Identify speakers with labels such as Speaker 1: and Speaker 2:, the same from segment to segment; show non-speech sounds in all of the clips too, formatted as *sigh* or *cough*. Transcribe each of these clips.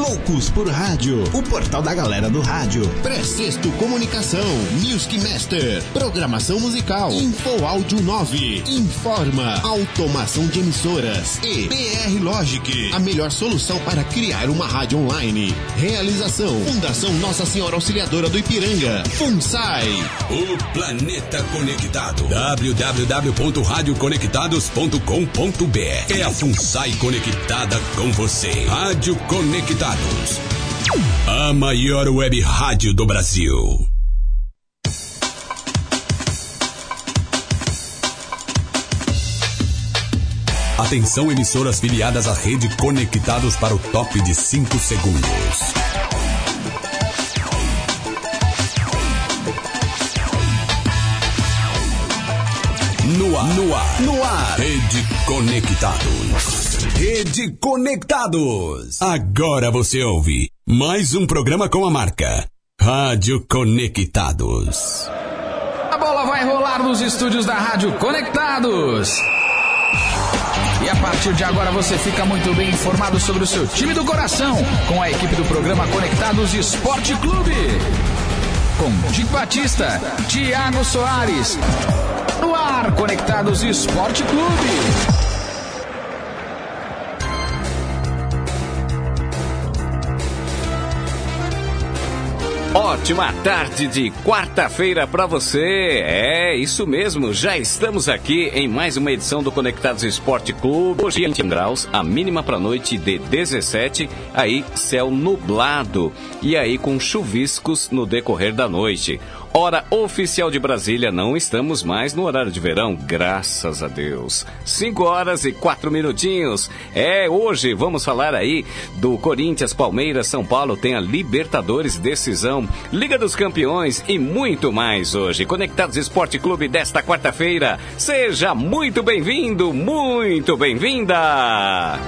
Speaker 1: Loucos por Rádio, o portal da galera do rádio.
Speaker 2: Precesto Comunicação, Music Master, Programação Musical, Info Áudio 9, Informa, Automação de Emissoras e PR Logic, a melhor solução para criar uma rádio online. Realização, Fundação Nossa Senhora Auxiliadora do Ipiranga, FUNSAI.
Speaker 3: O planeta conectado. www.radioconectados.com.br É a FUNSAI conectada com você. Rádio A maior web rádio do Brasil. Atenção emissoras filiadas à rede Conectados para o top de 5 segundos. No ar, no ar, no ar. Rede Conectados. Rede Conectados. Agora você ouve mais um programa com a marca Rádio Conectados.
Speaker 4: A bola vai rolar nos estúdios da Rádio Conectados. E a partir de agora você fica muito bem informado sobre o seu time do coração com a equipe do programa Conectados Esporte Clube. Com Dick Batista, Thiago Soares. No ar, Conectados Esporte Clube.
Speaker 5: Ótima tarde de quarta-feira para você. É isso mesmo, já estamos aqui em mais uma edição do Conectados Esporte Clube. Hoje em graus, a mínima para noite de 17, aí céu nublado e aí com chuviscos no decorrer da noite. Hora oficial de Brasília, não estamos mais no horário de verão, graças a Deus. 5 horas e 4 minutinhos. É, hoje vamos falar aí do Corinthians, Palmeiras, São Paulo, tem a Libertadores Decisão, Liga dos Campeões e muito mais hoje. Conectados Esporte Clube desta quarta-feira. Seja muito bem-vindo, muito bem-vinda!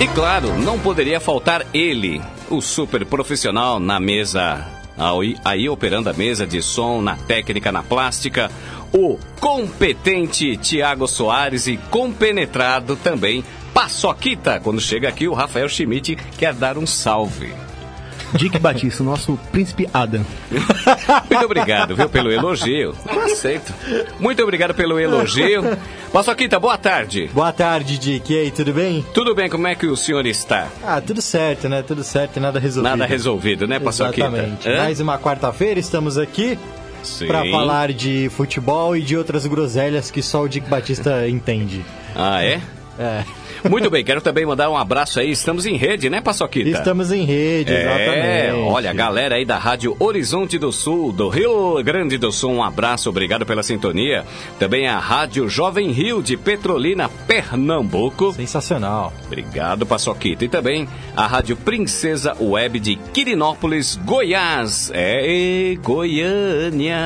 Speaker 5: E claro, não poderia faltar ele, o super profissional na mesa, aí operando a mesa de som, na técnica, na plástica, o competente Tiago Soares e compenetrado também Paçoquita. Quando chega aqui, o Rafael Schmidt quer dar um salve.
Speaker 6: Dick Batista, o nosso príncipe Adam.
Speaker 5: Muito obrigado, viu, pelo elogio. Eu aceito. Muito obrigado pelo elogio. Paçoquita, boa tarde.
Speaker 6: Boa tarde, Dick. E aí, tudo bem?
Speaker 5: Tudo bem, como é que o senhor está?
Speaker 6: Ah, tudo certo, né? Tudo certo, nada resolvido.
Speaker 5: Nada resolvido, né, Paçoquita?
Speaker 6: Exatamente. Mais uma quarta-feira, estamos aqui para falar de futebol e de outras groselhas que só o Dick Batista entende.
Speaker 5: Ah, é?
Speaker 6: É.
Speaker 5: Muito bem, quero também mandar um abraço aí. Estamos em rede, né, Paçoquita?
Speaker 6: Estamos em rede, exatamente.
Speaker 5: É, olha, galera aí da Rádio Horizonte do Sul, do Rio Grande do Sul, um abraço, obrigado pela sintonia. Também a Rádio Jovem Rio de Petrolina, Pernambuco.
Speaker 6: Sensacional.
Speaker 5: Obrigado, Paçoquita. E também a Rádio Princesa Web de Quirinópolis, Goiás. É, Goiânia.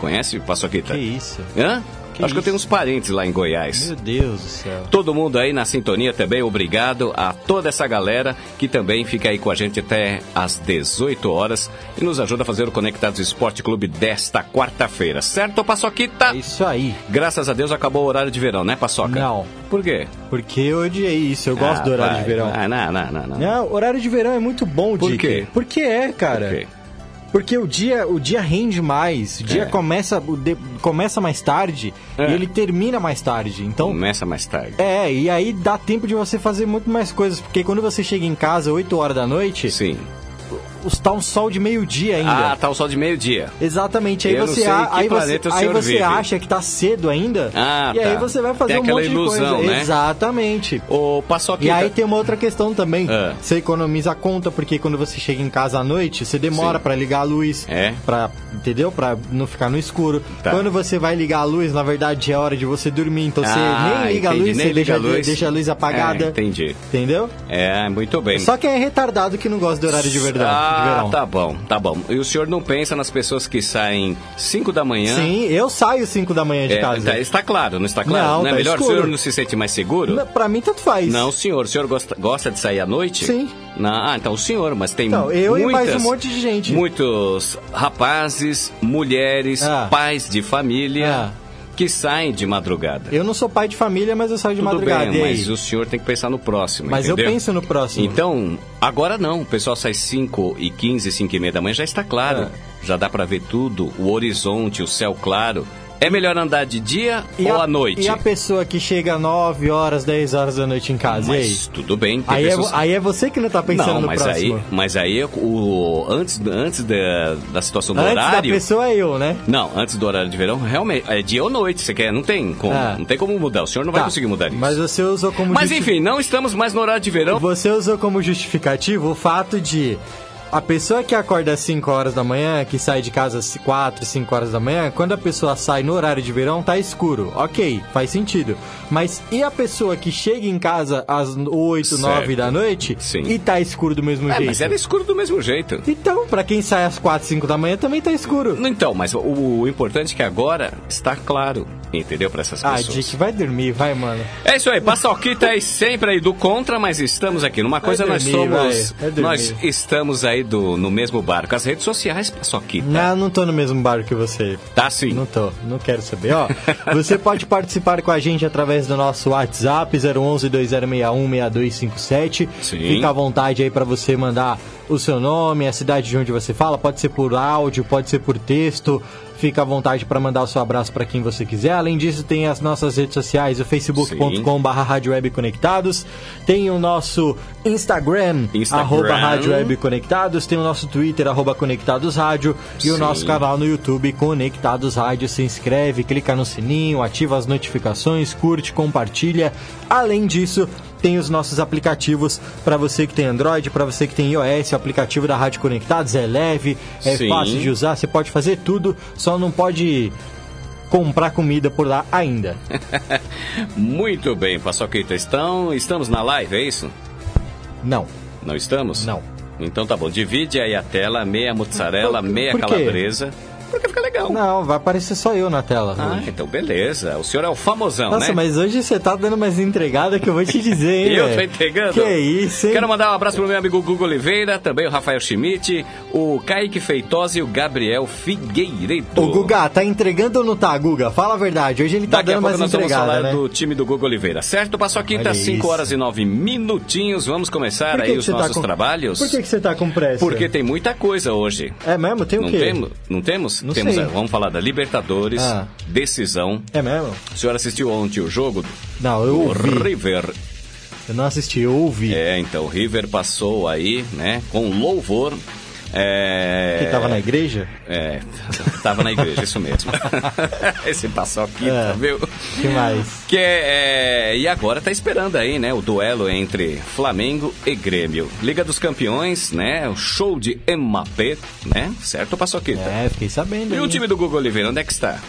Speaker 5: Conhece, Paçoquita?
Speaker 6: Que isso?
Speaker 5: Hã?
Speaker 6: Que
Speaker 5: Acho que eu
Speaker 6: isso?
Speaker 5: tenho uns parentes lá em Goiás.
Speaker 6: Meu Deus do céu.
Speaker 5: Todo mundo aí na sintonia também, obrigado a toda essa galera que também fica aí com a gente até às 18 horas e nos ajuda a fazer o Conectados Esporte Clube desta quarta-feira. Certo, Paçoquita?
Speaker 6: É isso aí.
Speaker 5: Graças a Deus acabou o horário de verão, né, Paçoca?
Speaker 6: Não.
Speaker 5: Por quê?
Speaker 6: Porque eu odiei isso, eu gosto
Speaker 5: Ah,
Speaker 6: do horário
Speaker 5: vai,
Speaker 6: de verão.
Speaker 5: vai, não, não, não, não.
Speaker 6: Não, horário de verão é muito bom,
Speaker 5: Por
Speaker 6: Dick.
Speaker 5: quê?
Speaker 6: Porque é, cara.
Speaker 5: Por quê?
Speaker 6: Porque o dia, o dia rende mais, o dia
Speaker 5: É.
Speaker 6: começa, o de- começa mais tarde
Speaker 5: É.
Speaker 6: e ele termina mais tarde. Então,
Speaker 5: Começa mais tarde.
Speaker 6: é, e aí dá tempo de você fazer muito mais coisas, porque quando você chega em casa 8 horas da noite,
Speaker 5: Sim.
Speaker 6: Está um sol de meio-dia ainda.
Speaker 5: Ah, tá o sol de meio-dia.
Speaker 6: Exatamente, aí
Speaker 5: Eu
Speaker 6: você, aí você,
Speaker 5: o
Speaker 6: aí você
Speaker 5: vive.
Speaker 6: acha que tá cedo ainda,
Speaker 5: Ah,
Speaker 6: e aí
Speaker 5: tá.
Speaker 6: você vai fazer
Speaker 5: Tem
Speaker 6: um monte
Speaker 5: ilusão,
Speaker 6: de coisa.
Speaker 5: né?
Speaker 6: Exatamente.
Speaker 5: Ô, Paçoquita...
Speaker 6: E aí tem uma outra questão também.
Speaker 5: Ah.
Speaker 6: Você economiza a conta, porque quando você chega em casa à noite, você demora pra ligar a luz.
Speaker 5: É.
Speaker 6: Pra, entendeu? Pra não ficar no escuro.
Speaker 5: Tá.
Speaker 6: Quando você vai ligar a luz, na verdade é hora de você dormir. Então
Speaker 5: Ah,
Speaker 6: você nem liga a luz, você deixa,
Speaker 5: a luz.
Speaker 6: deixa a luz apagada.
Speaker 5: É, entendi.
Speaker 6: Entendeu?
Speaker 5: É, muito bem.
Speaker 6: Só quem é retardado que não gosta do horário de, verdade,
Speaker 5: ah,
Speaker 6: de verão.
Speaker 5: tá bom, tá bom. E o senhor não pensa nas pessoas que saem 5 da manhã?
Speaker 6: Sim, eu saio 5 da manhã de
Speaker 5: É,
Speaker 6: casa.
Speaker 5: tá- está claro, não está claro?
Speaker 6: Não,
Speaker 5: é
Speaker 6: tá
Speaker 5: melhor
Speaker 6: escuro.
Speaker 5: o senhor não se sente mais seguro?
Speaker 6: Não, Pra mim, tanto faz.
Speaker 5: Não, senhor. O senhor gosta, gosta de sair à noite?
Speaker 6: Sim.
Speaker 5: Não, ah, então o senhor, mas tem
Speaker 6: Então, eu e
Speaker 5: muitas,
Speaker 6: mais um monte de gente.
Speaker 5: Muitos rapazes, mulheres,
Speaker 6: Ah.
Speaker 5: pais de família
Speaker 6: Ah.
Speaker 5: Que saem de madrugada.
Speaker 6: Eu não sou pai de família, mas eu saio de Tudo madrugada.
Speaker 5: Bem, mas o senhor tem que pensar no próximo.
Speaker 6: Mas
Speaker 5: entendeu?
Speaker 6: eu penso no próximo.
Speaker 5: Então, agora não. O pessoal sai 5 e 15, 5 e meia da manhã, já está claro. É. Já dá para ver tudo, o horizonte, o céu claro. É melhor andar de dia e ou
Speaker 6: a,
Speaker 5: à noite?
Speaker 6: E a pessoa que chega 9 horas, 10 horas da noite em casa, mas,
Speaker 5: tudo bem.
Speaker 6: Aí, pessoas... é, aí é você que não tá pensando não, no
Speaker 5: mas
Speaker 6: próximo.
Speaker 5: Aí, mas aí, o, antes, antes da, da situação do
Speaker 6: antes
Speaker 5: horário...
Speaker 6: Antes da pessoa é eu, né?
Speaker 5: Não, antes do horário de verão, realmente, é dia ou noite, você quer, não tem como, ah. não tem como mudar, o senhor não tá, vai conseguir mudar isso.
Speaker 6: Mas você usou como...
Speaker 5: Mas enfim, não estamos mais no horário de verão.
Speaker 6: Você usou como justificativo o fato de a pessoa que acorda às 5 horas da manhã, que sai de casa às 4, 5 horas da manhã, quando a pessoa sai no horário de verão, tá escuro. Ok, faz sentido. Mas e a pessoa que chega em casa às 8, certo. 9 da noite
Speaker 5: Sim.
Speaker 6: e tá escuro do mesmo
Speaker 5: é,
Speaker 6: jeito?
Speaker 5: Mas era escuro do mesmo jeito.
Speaker 6: Então, para quem sai às 4, 5 da manhã também tá escuro.
Speaker 5: Então, mas o, o importante é que agora está claro. Entendeu? Para essas
Speaker 6: ah,
Speaker 5: pessoas.
Speaker 6: Ah, Dick, vai dormir, vai, mano.
Speaker 5: É isso aí, Paçoquita é sempre aí do contra, mas estamos aqui. Numa coisa
Speaker 6: vai
Speaker 5: nós somos. Nós estamos aí do, no mesmo barco. As redes sociais, Paçoquita.
Speaker 6: Não, não tô no mesmo barco que você.
Speaker 5: Tá sim.
Speaker 6: Não tô, não quero saber. Ó, *laughs* você pode participar com a gente através do nosso WhatsApp 011 2061 6257. Sim. Fica à vontade aí para você mandar o seu nome, a cidade de onde você fala, pode ser por áudio, pode ser por texto. Fica à vontade para mandar o seu abraço para quem você quiser. Além disso, tem as nossas redes sociais, o facebook.com.br Conectados, tem o nosso Instagram, Instagram. arroba Rádio Web Conectados, tem o nosso Twitter, arroba Conectados Rádio, e o nosso canal no YouTube, Conectados Rádio. Se inscreve, clica no sininho, ativa as notificações, curte, compartilha. Além disso, tem os nossos aplicativos para você que tem Android, para você que tem iOS, o aplicativo da Rádio Conectados é leve, é Sim. fácil de usar, você pode fazer tudo, só não pode comprar comida por lá ainda. *laughs*
Speaker 5: Muito bem, Paçoquita, estão, estamos na live, é isso?
Speaker 6: Não.
Speaker 5: Não estamos?
Speaker 6: Não.
Speaker 5: Então tá bom, divide aí a tela, meia mozzarella, meia calabresa porque fica legal.
Speaker 6: Não, vai aparecer só eu na tela.
Speaker 5: Ah, hoje. então beleza. O senhor é o famosão,
Speaker 6: Nossa,
Speaker 5: né?
Speaker 6: mas hoje você tá dando mais entregada que eu vou te dizer, hein? *laughs*
Speaker 5: eu tô entregando?
Speaker 6: Que isso, hein?
Speaker 5: Quero mandar um abraço pro meu amigo Google Oliveira, também o Rafael Schmidt, o Kaique Feitosa e o Gabriel Figueiredo.
Speaker 6: O Guga, tá entregando ou não tá, Guga? Fala a verdade. Hoje ele tá
Speaker 5: Daqui
Speaker 6: dando mais
Speaker 5: nós
Speaker 6: entregada,
Speaker 5: vamos falar
Speaker 6: né?
Speaker 5: do time do Google Oliveira, certo? Passou aqui, tá 5 horas e 9 minutinhos. Vamos começar aí os tá nossos
Speaker 6: tá com...
Speaker 5: trabalhos.
Speaker 6: Por que, que você tá com pressa?
Speaker 5: Porque tem muita coisa hoje.
Speaker 6: É mesmo? Tem o
Speaker 5: não
Speaker 6: quê?
Speaker 5: Temos, não temos?
Speaker 6: Não
Speaker 5: temos,
Speaker 6: sei.
Speaker 5: Vamos falar da Libertadores, ah. decisão.
Speaker 6: É mesmo?
Speaker 5: O senhor assistiu ontem o jogo?
Speaker 6: Não, eu ouvi.
Speaker 5: River.
Speaker 6: Eu não assisti, eu ouvi.
Speaker 5: É, então, o River passou aí, né, com louvor. É...
Speaker 6: Que tava na igreja?
Speaker 5: É, tava na igreja, isso mesmo. *laughs* Esse aqui, é, tá, viu?
Speaker 6: que mais?
Speaker 5: Que é, é, e agora tá esperando aí, né, o duelo entre Flamengo e Grêmio. Liga dos Campeões, né, o show de Mbappé, né, certo, Paçoquita?
Speaker 6: É, fiquei sabendo.
Speaker 5: E
Speaker 6: aí.
Speaker 5: o time do Google Oliveira, onde é que está?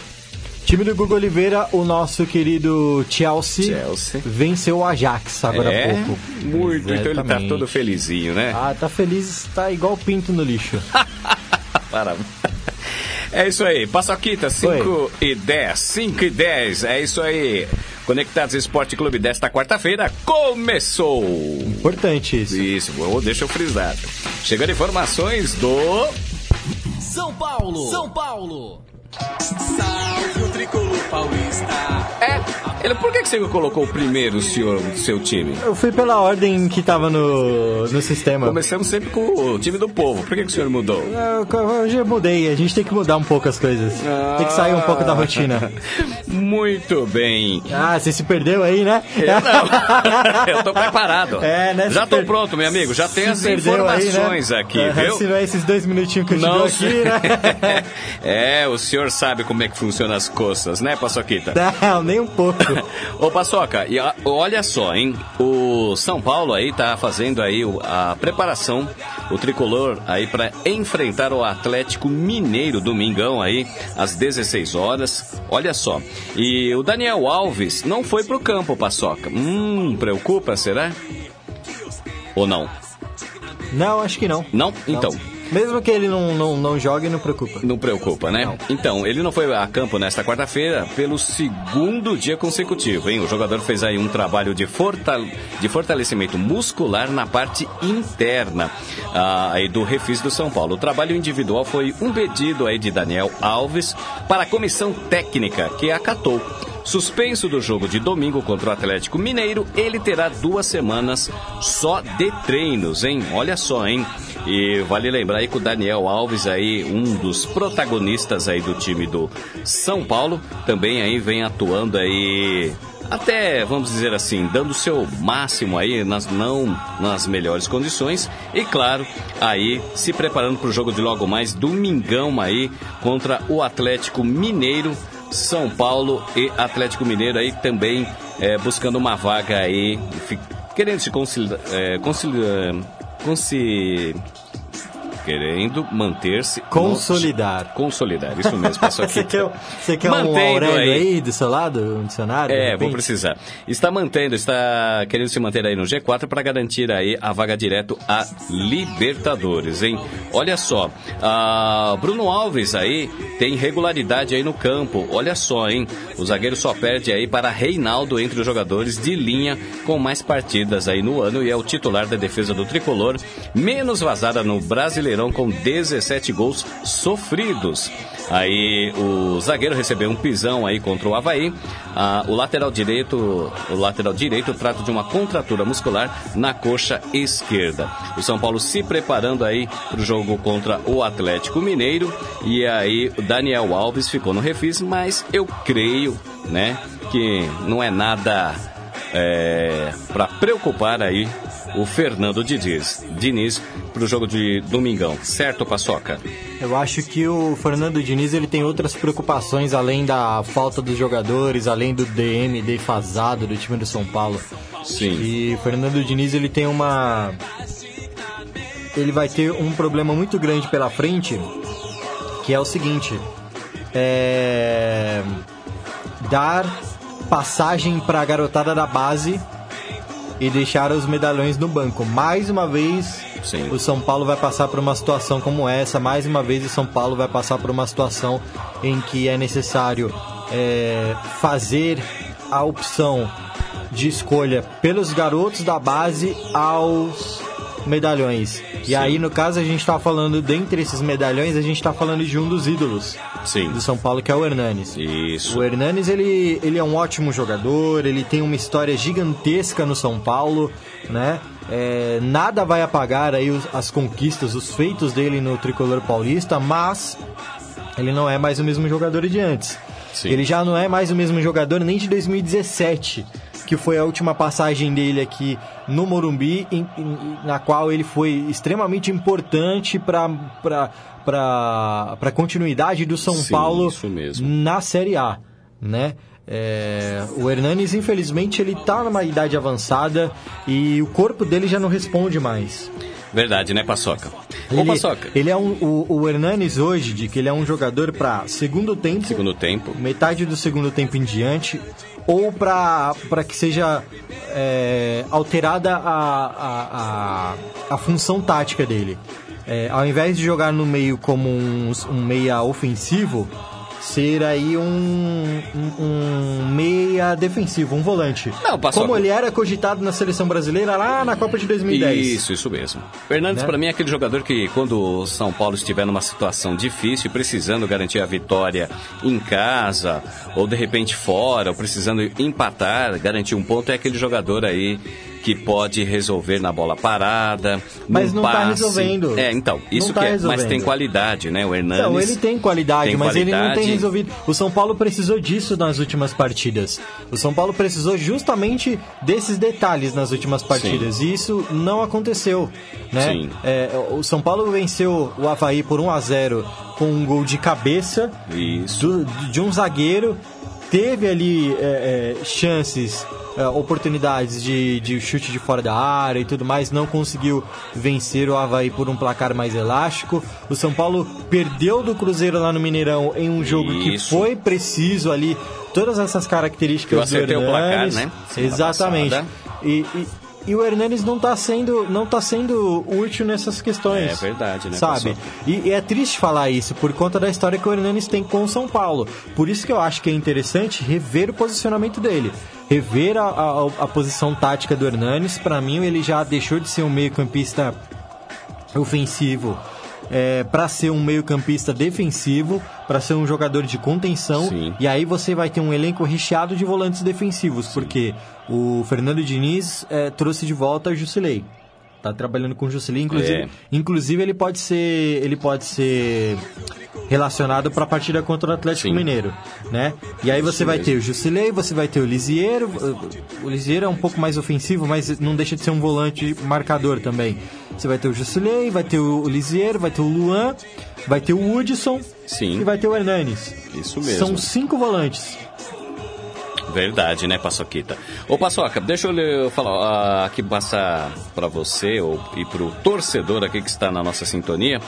Speaker 6: Time do Google Oliveira, o nosso querido Chelsea,
Speaker 5: Chelsea.
Speaker 6: venceu o Ajax agora
Speaker 5: é,
Speaker 6: há pouco.
Speaker 5: Muito,
Speaker 6: Exatamente.
Speaker 5: então ele tá todo felizinho, né?
Speaker 6: Ah, tá feliz, tá igual pinto no lixo. *laughs*
Speaker 5: Para. É isso aí, Paçoquita, 5 e 10, 5 e 10, é isso aí. Conectados Esporte Clube desta quarta-feira começou.
Speaker 6: Importante isso.
Speaker 5: Isso, deixa eu frisar. Chegando informações do.
Speaker 1: São Paulo! São Paulo! Salve o tricolor paulista!
Speaker 5: É, ele, por que, que você colocou primeiro o senhor, seu time?
Speaker 6: Eu fui pela ordem que tava no, no sistema.
Speaker 5: Começamos sempre com o time do povo. Por que, que o senhor mudou?
Speaker 6: Eu, hoje eu mudei. A gente tem que mudar um pouco as coisas. Ah, tem que sair um pouco da rotina. *laughs*
Speaker 5: Muito bem.
Speaker 6: Ah, você se perdeu aí, né?
Speaker 5: Eu não. *laughs* eu tô preparado.
Speaker 6: É, né?
Speaker 5: Já tô per... pronto, meu amigo. Já tem as informações
Speaker 6: aí, né?
Speaker 5: aqui,
Speaker 6: é,
Speaker 5: viu?
Speaker 6: Se não é esses dois minutinhos que eu não aqui, né? *laughs*
Speaker 5: é, o senhor sabe como é que funciona as coças, né, Paçoquita?
Speaker 6: Não, nem um pouco. *laughs*
Speaker 5: Ô, Paçoca, e a, olha só, hein? O São Paulo aí tá fazendo aí a preparação, o tricolor aí para enfrentar o Atlético Mineiro domingão aí às 16 horas. Olha só. E o Daniel Alves não foi pro campo, Paçoca. Hum, preocupa, será? Ou não?
Speaker 6: Não, acho que não.
Speaker 5: Não? Então.
Speaker 6: Não. Mesmo que ele não, não, não jogue, não preocupa.
Speaker 5: Não preocupa, né? Não. Então, ele não foi a campo nesta quarta-feira pelo segundo dia consecutivo, hein? O jogador fez aí um trabalho de, fortale de fortalecimento muscular na parte interna ah, aí do refis do São Paulo. O trabalho individual foi um pedido aí de Daniel Alves para a comissão técnica, que acatou. Suspenso do jogo de domingo contra o Atlético Mineiro, ele terá duas semanas só de treinos, hein? Olha só, hein? E vale lembrar aí que o Daniel Alves aí, um dos protagonistas aí do time do São Paulo, também aí vem atuando aí até, vamos dizer assim, dando o seu máximo aí, nas, não nas melhores condições. E claro, aí se preparando para o jogo de logo mais, domingão aí, contra o Atlético Mineiro. São Paulo e Atlético Mineiro aí também é, buscando uma vaga aí, querendo se é, conciliar, conciliar querendo manter-se.
Speaker 6: Consolidar.
Speaker 5: No... Consolidar, isso mesmo. Passou *laughs* aqui.
Speaker 6: você quer, você quer um Aurélio aí. aí do seu lado, um dicionário?
Speaker 5: É, vou precisar. Está mantendo, está querendo se manter aí no G4 para garantir aí a vaga direto a Libertadores, hein? Olha só, a Bruno Alves aí tem regularidade aí no campo. Olha só, hein? O zagueiro só perde aí para Reinaldo entre os jogadores de linha com mais partidas aí no ano e é o titular da defesa do tricolor, menos vazada no Brasileiro Com 17 gols sofridos. Aí o zagueiro recebeu um pisão aí contra o Havaí. Ah, o lateral direito, o lateral direito trata de uma contratura muscular na coxa esquerda. O São Paulo se preparando aí para o jogo contra o Atlético Mineiro. E aí o Daniel Alves ficou no refis, mas eu creio, né, que não é nada é, para preocupar aí o Fernando Diniz, Diniz para o jogo de domingão, certo, Paçoca?
Speaker 6: Eu acho que o Fernando Diniz ele tem outras preocupações além da falta dos jogadores, além do DM defasado do time do São Paulo.
Speaker 5: Sim.
Speaker 6: E o Fernando Diniz ele tem uma ele vai ter um problema muito grande pela frente, que é o seguinte: é dar passagem para a garotada da base e deixar os medalhões no banco. Mais uma vez, Sim. o São Paulo vai passar por uma situação como essa. Mais uma vez, o São Paulo vai passar por uma situação em que é necessário é, fazer a opção de escolha pelos garotos da base aos medalhões. E Sim. aí, no caso, a gente está falando, dentre esses medalhões, a gente está falando de um dos ídolos
Speaker 5: Sim.
Speaker 6: do São Paulo, que é o Hernanes.
Speaker 5: Isso.
Speaker 6: O Hernanes, ele, ele é um ótimo jogador, ele tem uma história gigantesca no São Paulo, né? É, nada vai apagar aí os, as conquistas, os feitos dele no tricolor paulista, mas ele não é mais o mesmo jogador de antes. Sim. Ele já não é mais o mesmo jogador nem de 2017 que foi a última passagem dele aqui no Morumbi, em, em, na qual ele foi extremamente importante para a continuidade do São
Speaker 5: Sim,
Speaker 6: Paulo
Speaker 5: na
Speaker 6: Série A, né? É, o Hernanes, infelizmente, ele está numa idade avançada e o corpo dele já não responde mais.
Speaker 5: Verdade, né, Paçoca?
Speaker 6: Ele, Ô, Paçoca. Ele é um, o, o Hernanes hoje, de que ele é um jogador para segundo tempo.
Speaker 5: Segundo tempo.
Speaker 6: Metade do segundo tempo em diante ou para que seja é, alterada a, a, a, a, função tática dele. É, ao invés de jogar no meio como um, um meia ofensivo, ser aí um, um, um, meia defensivo, um volante.
Speaker 5: Não, passou.
Speaker 6: Como ele era cogitado na seleção brasileira lá na Copa de 2010.
Speaker 5: Isso, isso mesmo. Fernandes, né? para mim, é aquele jogador que, quando o São Paulo estiver numa situação difícil, precisando garantir a vitória em casa, ou de repente fora, ou precisando empatar, garantir um ponto, é aquele jogador aí que pode resolver na bola parada,
Speaker 6: mas não está resolvendo.
Speaker 5: É, então, isso
Speaker 6: tá
Speaker 5: que
Speaker 6: é, resolvendo.
Speaker 5: mas tem qualidade, né? O Hernandes.
Speaker 6: Não, ele tem qualidade, tem mas qualidade. ele não tem resolvido. O São Paulo precisou disso nas últimas partidas. O São Paulo precisou justamente desses detalhes nas últimas partidas. Sim. E isso não aconteceu, né?
Speaker 5: Sim.
Speaker 6: É, o São Paulo venceu o Havaí por 1 a 0 com um gol de cabeça
Speaker 5: do,
Speaker 6: de um zagueiro teve ali é, é, chances, é, oportunidades de, de chute de fora da área e tudo mais, não conseguiu vencer o Havaí por um placar mais elástico. O São Paulo perdeu do Cruzeiro lá no Mineirão em um jogo Isso. que foi preciso ali, todas essas características
Speaker 5: Eu
Speaker 6: do Hernandes.
Speaker 5: o placar, né?
Speaker 6: Exatamente. E, e, e o Hernanes não está sendo, não tá sendo útil nessas questões.
Speaker 5: É verdade, né?
Speaker 6: Sabe? E, e, é triste falar isso por conta da história que o Hernanes tem com o São Paulo. Por isso que eu acho que é interessante rever o posicionamento dele. Rever a, a, a posição tática do Hernanes. Para mim, ele já deixou de ser um meio-campista ofensivo é, para ser um meio-campista defensivo, para ser um jogador de contenção. Sim. E aí você vai ter um elenco recheado de volantes defensivos, Sim. porque o Fernando Diniz é, trouxe de volta o Jusilei. Tá trabalhando com o Jusilei, inclusive, é. inclusive ele pode ser, ele pode ser relacionado para a partida contra o Atlético Sim. Mineiro, né? E aí você vai ter o Jusilei, você vai ter o Lisieiro, o Lisieiro é um pouco mais ofensivo, mas não deixa de ser um volante marcador também. Você vai ter o Jusilei, vai ter o Lisieiro, vai ter o Luan, vai ter o Hudson Sim. e vai ter o Hernanes.
Speaker 5: Isso mesmo.
Speaker 6: São cinco volantes.
Speaker 5: Verdade, né, Paçoquita? Ô, Paçoca, deixa eu falar aqui passar para você ou, e para o torcedor aqui que está na nossa sintonia.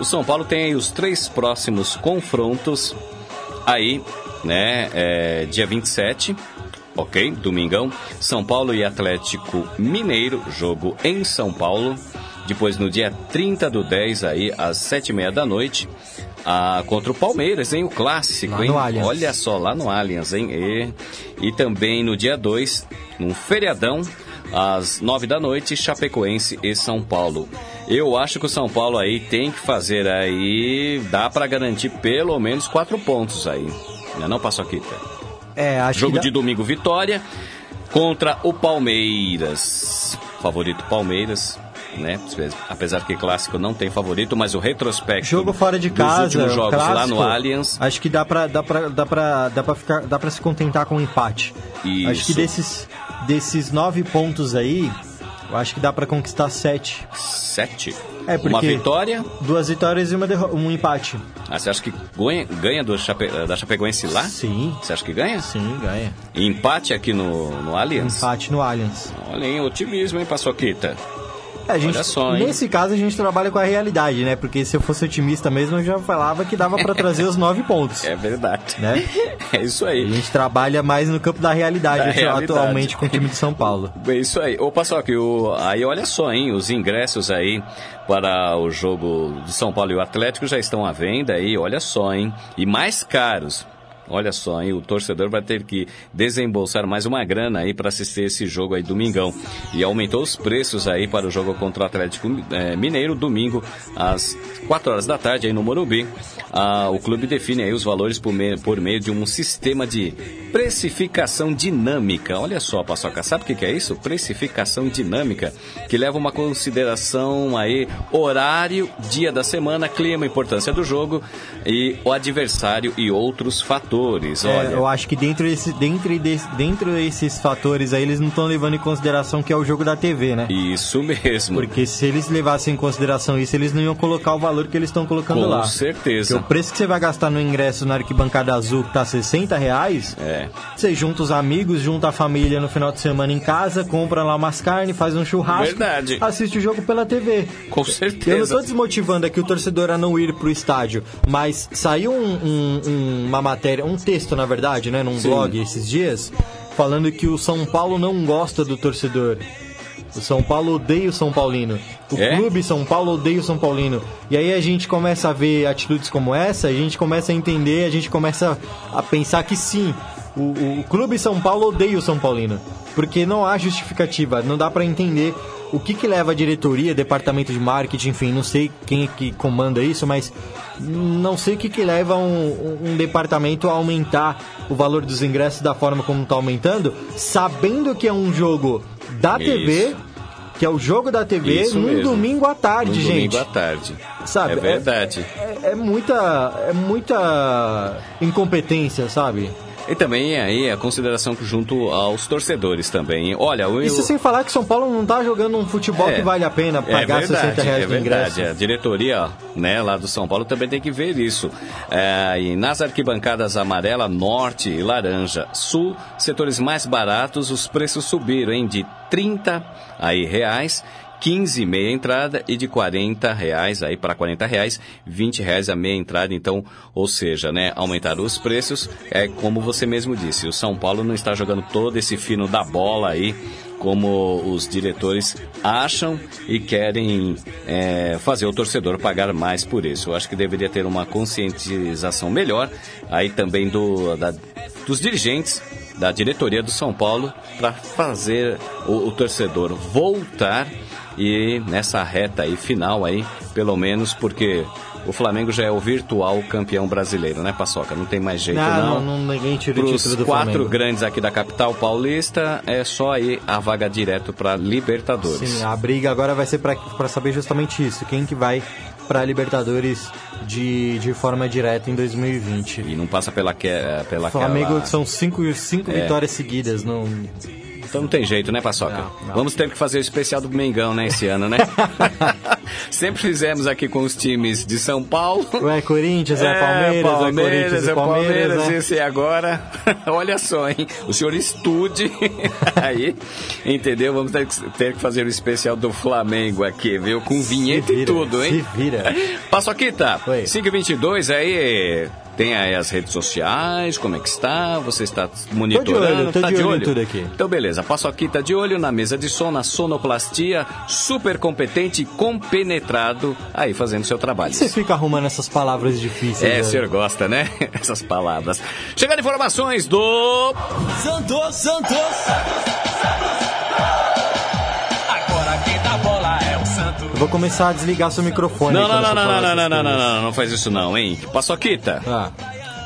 Speaker 5: O São Paulo tem aí os três próximos confrontos aí, né, é, dia 27, ok, domingão, São Paulo e Atlético Mineiro, jogo em São Paulo. Depois, no dia 30 do 10, aí, às 7h30 da noite, ah, contra o Palmeiras, hein? O clássico, lá hein? Olha só, lá no Allianz, hein? E, e também no dia 2, num feriadão, às 9 da noite, Chapecoense e São Paulo. Eu acho que o São Paulo aí tem que fazer aí, dá para garantir pelo menos quatro pontos aí. Ainda não passou aqui,
Speaker 6: É, acho
Speaker 5: Jogo de domingo, vitória contra o Palmeiras. Favorito Palmeiras né? Apesar que clássico não tem favorito, mas o retrospecto
Speaker 6: jogo fora de casa,
Speaker 5: últimos jogos clássico, lá no Allianz,
Speaker 6: acho que dá para dá para dá para dá para ficar dá para se contentar com um empate.
Speaker 5: Isso.
Speaker 6: Acho que desses desses nove pontos aí, eu acho que dá para conquistar sete.
Speaker 5: Sete?
Speaker 6: É, porque
Speaker 5: uma vitória?
Speaker 6: Duas vitórias e uma um empate.
Speaker 5: Ah, você acha que ganha, ganha do Chape, da Chapecoense lá?
Speaker 6: Sim.
Speaker 5: Você acha que ganha?
Speaker 6: Sim, ganha.
Speaker 5: E empate aqui no, no Allianz?
Speaker 6: Empate no Allianz.
Speaker 5: Olha aí, otimismo, hein, Paçoquita?
Speaker 6: É, a gente, Olha só, hein? Nesse caso, a gente trabalha com a realidade, né? Porque se eu fosse otimista mesmo, eu já falava que dava para trazer os nove pontos. *laughs*
Speaker 5: É verdade.
Speaker 6: Né? *laughs*
Speaker 5: É isso aí.
Speaker 6: A gente trabalha mais no campo da realidade, da realidade. atualmente com o time de São Paulo. *laughs*
Speaker 5: É isso aí. Ô, Paçoca, o, aí olha só, hein? Os ingressos aí para o jogo de São Paulo e o Atlético já estão à venda aí, olha só, hein? E mais caros. Olha só, hein? O torcedor vai ter que desembolsar mais uma grana aí para assistir esse jogo aí domingão. E aumentou os preços aí para o jogo contra o Atlético é, Mineiro, domingo, às 4 horas da tarde aí no Morumbi. Ah, o clube define aí os valores por meio, por meio de um sistema de precificação dinâmica. Olha só, Paçoca, sabe o que, que é isso? Precificação dinâmica, que leva uma consideração aí horário, dia da semana, clima, importância do jogo e o adversário e outros fatores fatores, é, olha.
Speaker 6: Eu acho que dentro, desse, dentro, desse, dentro desses fatores aí, eles não estão levando em consideração que é o jogo da TV, né?
Speaker 5: Isso mesmo.
Speaker 6: Porque se eles levassem em consideração isso, eles não iam colocar o valor que eles estão colocando
Speaker 5: Com
Speaker 6: lá.
Speaker 5: Com certeza.
Speaker 6: Porque o preço que você vai gastar no ingresso na arquibancada azul, que tá 60 reais,
Speaker 5: é.
Speaker 6: você junta os amigos, junta a família no final de semana em casa, compra lá umas carnes, faz um churrasco,
Speaker 5: Verdade.
Speaker 6: assiste o jogo pela TV.
Speaker 5: Com certeza.
Speaker 6: Eu não estou desmotivando aqui o torcedor a não ir pro estádio, mas saiu um, um, uma matéria, um texto, na verdade, né, num Sim. blog esses dias, falando que o São Paulo não gosta do torcedor. O São Paulo odeia o São Paulino. O é? clube São Paulo odeia o São Paulino. E aí a gente começa a ver atitudes como essa, a gente começa a entender, a gente começa a pensar que sim, o, o clube São Paulo odeia o São Paulino. Porque não há justificativa, não dá para entender o que, que leva a diretoria, departamento de marketing, enfim, não sei quem é que comanda isso, mas não sei o que, que leva um, um departamento a aumentar o valor dos ingressos da forma como está aumentando, sabendo que é um jogo da isso. TV que é o jogo da TV Isso num mesmo. domingo à tarde,
Speaker 5: num
Speaker 6: gente.
Speaker 5: Domingo à tarde.
Speaker 6: Sabe?
Speaker 5: É verdade.
Speaker 6: É, é, é, muita é muita incompetência, sabe?
Speaker 5: E também aí a consideração junto aos torcedores também. Olha, eu...
Speaker 6: Isso sem falar que São Paulo não está jogando um futebol é, que vale a pena pagar é verdade, 60 reais é
Speaker 5: verdade.
Speaker 6: ingresso.
Speaker 5: A diretoria né, lá do São Paulo também tem que ver isso. É, e nas arquibancadas amarela, norte e laranja, sul, setores mais baratos, os preços subiram hein, de 30 aí, reais 15 meia entrada e de 40 reais aí para 40 reais, 20 reais a meia entrada. Então, ou seja, né, aumentaram os preços. É como você mesmo disse, o São Paulo não está jogando todo esse fino da bola aí como os diretores acham e querem é, fazer o torcedor pagar mais por isso. Eu acho que deveria ter uma conscientização melhor aí também do, da, dos dirigentes da diretoria do São Paulo para fazer o, o torcedor voltar e nessa reta aí final aí, pelo menos porque o Flamengo já é o virtual campeão brasileiro, né, Paçoca? Não tem mais jeito, não.
Speaker 6: Não, não ninguém tira
Speaker 5: Pros
Speaker 6: o título do
Speaker 5: quatro
Speaker 6: Flamengo.
Speaker 5: grandes aqui da capital paulista, é só aí a vaga direto para Libertadores.
Speaker 6: Sim, a briga agora vai ser para saber justamente isso. Quem que vai para Libertadores de, de forma direta em 2020.
Speaker 5: E não passa pela que, pela
Speaker 6: Flamengo
Speaker 5: aquela...
Speaker 6: são cinco, cinco
Speaker 5: É.
Speaker 6: vitórias seguidas. Não...
Speaker 5: Então não tem jeito, né, Paçoca?
Speaker 6: Não, não.
Speaker 5: Vamos ter que fazer o especial do Mengão, né, esse ano, né? *laughs* Sempre fizemos aqui com os times de São Paulo.
Speaker 6: Ué, Corinthians, é, Palmeiras,
Speaker 5: Palmeiras,
Speaker 6: é Corinthians,
Speaker 5: é
Speaker 6: é Palmeiras,
Speaker 5: Palmeiras,
Speaker 6: né?
Speaker 5: esse agora. *laughs* Olha só, hein? O senhor estude *laughs* aí, entendeu? Vamos ter que, ter que fazer o especial do Flamengo aqui, viu? Com vinheta
Speaker 6: Se
Speaker 5: e
Speaker 6: vira,
Speaker 5: tudo, hein?
Speaker 6: Se vira.
Speaker 5: Paçoquita,
Speaker 6: Oi.
Speaker 5: 522 aí, tem aí as redes sociais, como é que está? Você está monitorando?
Speaker 6: olho, tô
Speaker 5: tá
Speaker 6: de olho em tudo aqui.
Speaker 5: Então beleza, Paçoquita de olho na mesa de som, na sonoplastia, super competente e compenetrado aí fazendo seu trabalho.
Speaker 6: Você fica arrumando essas palavras difíceis.
Speaker 5: É,
Speaker 6: né?
Speaker 5: o senhor gosta, né? *laughs* Essas palavras. Chegando informações do.
Speaker 1: Santos, Santos. Agora
Speaker 6: vou começar a desligar seu microfone.
Speaker 5: Não, não, não, não, não, não, não, não, não, não faz isso não, hein? Paçoquita.
Speaker 6: Ah,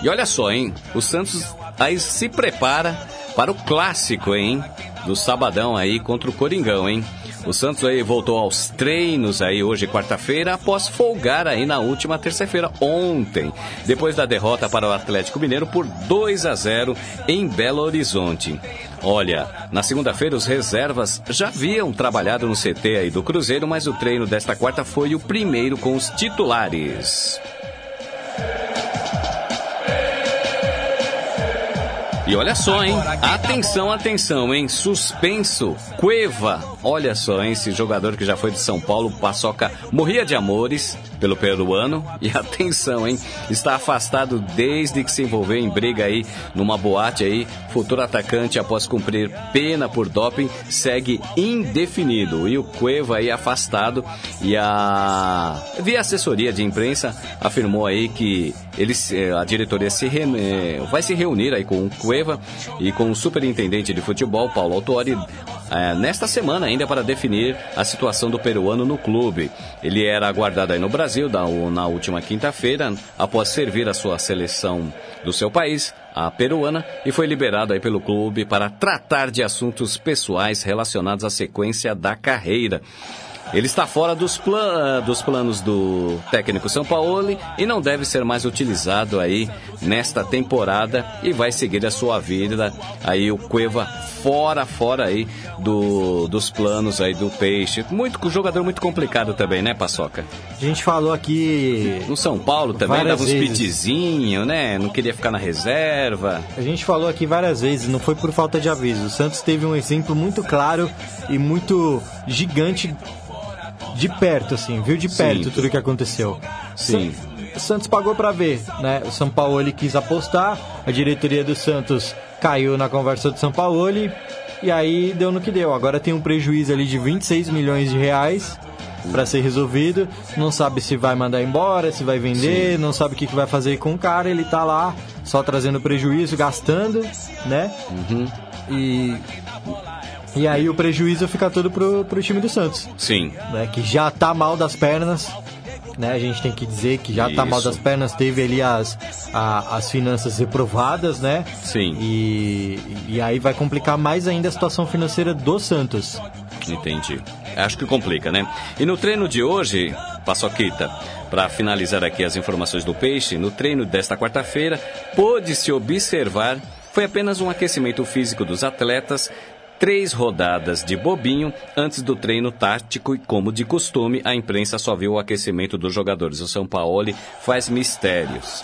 Speaker 5: E olha só, hein? O Santos aí se prepara para o clássico, hein? Do sabadão aí contra o Coringão, hein? O Santos aí voltou aos treinos aí hoje, quarta-feira, após folgar aí na última terça-feira, ontem, depois da derrota para o Atlético Mineiro por 2 a 0 em Belo Horizonte. Olha, na segunda-feira os reservas já haviam trabalhado no CT aí do Cruzeiro, mas o treino desta quarta foi o primeiro com os titulares. E olha só, hein? Atenção, atenção, hein? Suspenso, Cueva. Olha só? Esse jogador que já foi de São Paulo, Paçoca, morria de amores pelo peruano. E *laughs* atenção, hein? Está afastado desde que se envolveu em briga aí numa boate aí. Futuro atacante, após cumprir pena por doping, segue indefinido. E o Cueva aí afastado. E a. Via assessoria de imprensa afirmou aí que eles, eh, a diretoria se re- eh, vai se reunir aí com o Cueva e com o superintendente de futebol, Paulo Autori, eh, nesta semana ainda para definir a situação do peruano no clube. Ele era aguardado aí no Brasil da- na última quinta-feira, após servir a sua seleção do seu país, a peruana, e foi liberado aí pelo clube para tratar de assuntos pessoais relacionados à sequência da carreira. Ele está fora dos, plan- dos planos do técnico São Paulo e não deve ser mais utilizado aí nesta temporada e vai seguir a sua vida aí o Cueva fora, fora aí do, dos planos aí do Peixe. Muito jogador muito complicado também, né, Paçoca?
Speaker 6: a gente falou aqui.
Speaker 5: No São Paulo também dava uns pitizinho, né? Não queria ficar na reserva.
Speaker 6: A gente falou aqui várias vezes, não foi por falta de aviso. O Santos teve um exemplo muito claro e muito gigante de perto, assim, viu de perto
Speaker 5: Sim.
Speaker 6: tudo que aconteceu.
Speaker 5: Sim.
Speaker 6: O Santos pagou pra ver, né? O São Paulo ele quis apostar, a diretoria do Santos caiu na conversa do São Paulo e aí deu no que deu. Agora tem um prejuízo ali de 26 milhões de reais pra ser resolvido. Não sabe se vai mandar embora, se vai vender, não sabe o que, que vai fazer com o cara. Ele tá lá só trazendo prejuízo, gastando, né? E e aí o prejuízo fica todo pro, pro time do Santos
Speaker 5: Sim.
Speaker 6: né, que já tá mal das pernas, né? A gente tem que dizer que já tá mal
Speaker 5: Isso.
Speaker 6: das pernas, teve ali as, a- as finanças reprovadas, né?
Speaker 5: Sim.
Speaker 6: E, e aí vai complicar mais ainda a situação financeira do Santos.
Speaker 5: Entendi. Acho que complica, né? E no treino de hoje, Paçoquita, para finalizar aqui as informações do Peixe, no treino desta quarta-feira, pôde-se observar, foi apenas um aquecimento físico dos atletas, três rodadas de bobinho antes do treino tático e, como de costume, a imprensa só viu o aquecimento dos jogadores. O São Paulo faz mistérios.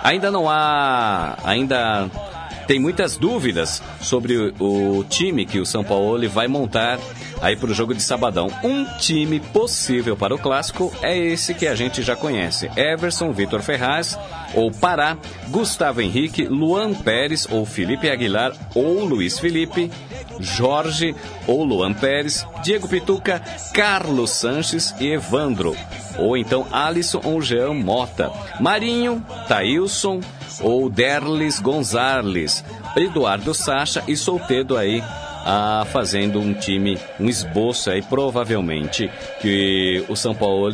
Speaker 5: Ainda não há. Ainda tem muitas dúvidas sobre o, time que o São Paulo vai montar aí para o jogo de sabadão. Um time possível para o clássico é esse que a gente já conhece: Everson, Vitor Ferraz ou Pará, Gustavo Henrique, Luan Pérez ou Felipe Aguilar ou Luiz Felipe. Jorge ou Luan Pérez, Diego Pituca, Carlos Sanches e Evandro. Ou então Alisson ou Jean Mota. Marinho, Taílson ou Derlis Gonzalez. Eduardo Sacha e Soltedo aí ah, fazendo um time, um esboço aí, provavelmente, que o São Paulo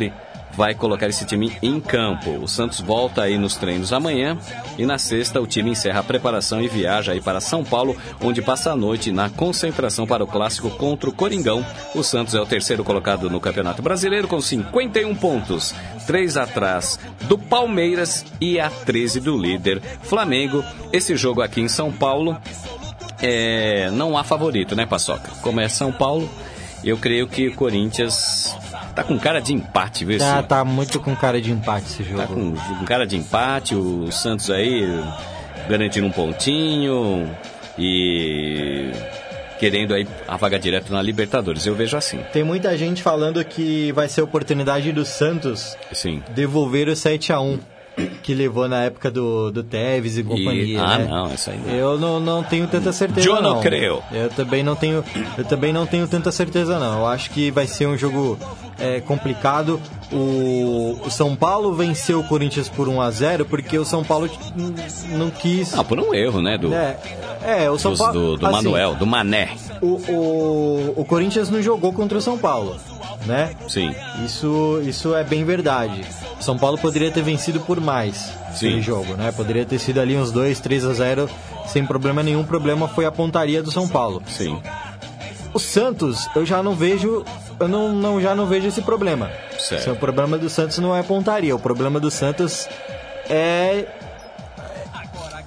Speaker 5: vai colocar esse time em campo. O Santos volta aí nos treinos amanhã e na sexta o time encerra a preparação e viaja aí para São Paulo, onde passa a noite na concentração para o clássico contra o Coringão. O Santos é o terceiro colocado no Campeonato Brasileiro com 51 pontos, três atrás do Palmeiras e a 13 do líder Flamengo. Esse jogo aqui em São Paulo é, não há favorito, né, Paçoca? Como é São Paulo, eu creio que o Corinthians Tá com cara de empate, viu?
Speaker 6: Tá, tá muito com cara de empate esse jogo.
Speaker 5: Tá com, com cara de empate, o Santos aí garantindo um pontinho e querendo aí a vaga direta na Libertadores. Eu vejo assim.
Speaker 6: Tem muita gente falando que vai ser oportunidade do Santos
Speaker 5: Sim.
Speaker 6: devolver o 7 a 1 que levou na época do, do Tevez e companhia.
Speaker 5: E, ah,
Speaker 6: né?
Speaker 5: não, isso aí não.
Speaker 6: Eu não, não tenho tanta certeza.
Speaker 5: Eu não
Speaker 6: não
Speaker 5: creio.
Speaker 6: Eu também não tenho, eu também não tenho tanta certeza não. Eu acho que vai ser um jogo é, complicado. O, o São Paulo venceu o Corinthians por 1 a 0 porque o São Paulo não quis.
Speaker 5: Ah, por um erro, né? Do,
Speaker 6: é, é o São
Speaker 5: dos-
Speaker 6: Paulo.
Speaker 5: do, do
Speaker 6: assim,
Speaker 5: Manuel, do Mané.
Speaker 6: O, o, o Corinthians não jogou contra o São Paulo, né?
Speaker 5: Sim.
Speaker 6: Isso, isso é bem verdade. São Paulo poderia ter vencido por mais
Speaker 5: Sim.
Speaker 6: jogo, né? Poderia ter sido ali uns 2, 3 a 0 sem problema nenhum. O problema foi a pontaria do São Paulo.
Speaker 5: Sim.
Speaker 6: O Santos, eu já não vejo, eu não, não já não vejo esse problema.
Speaker 5: Certo.
Speaker 6: O problema do Santos não é pontaria, o problema do Santos é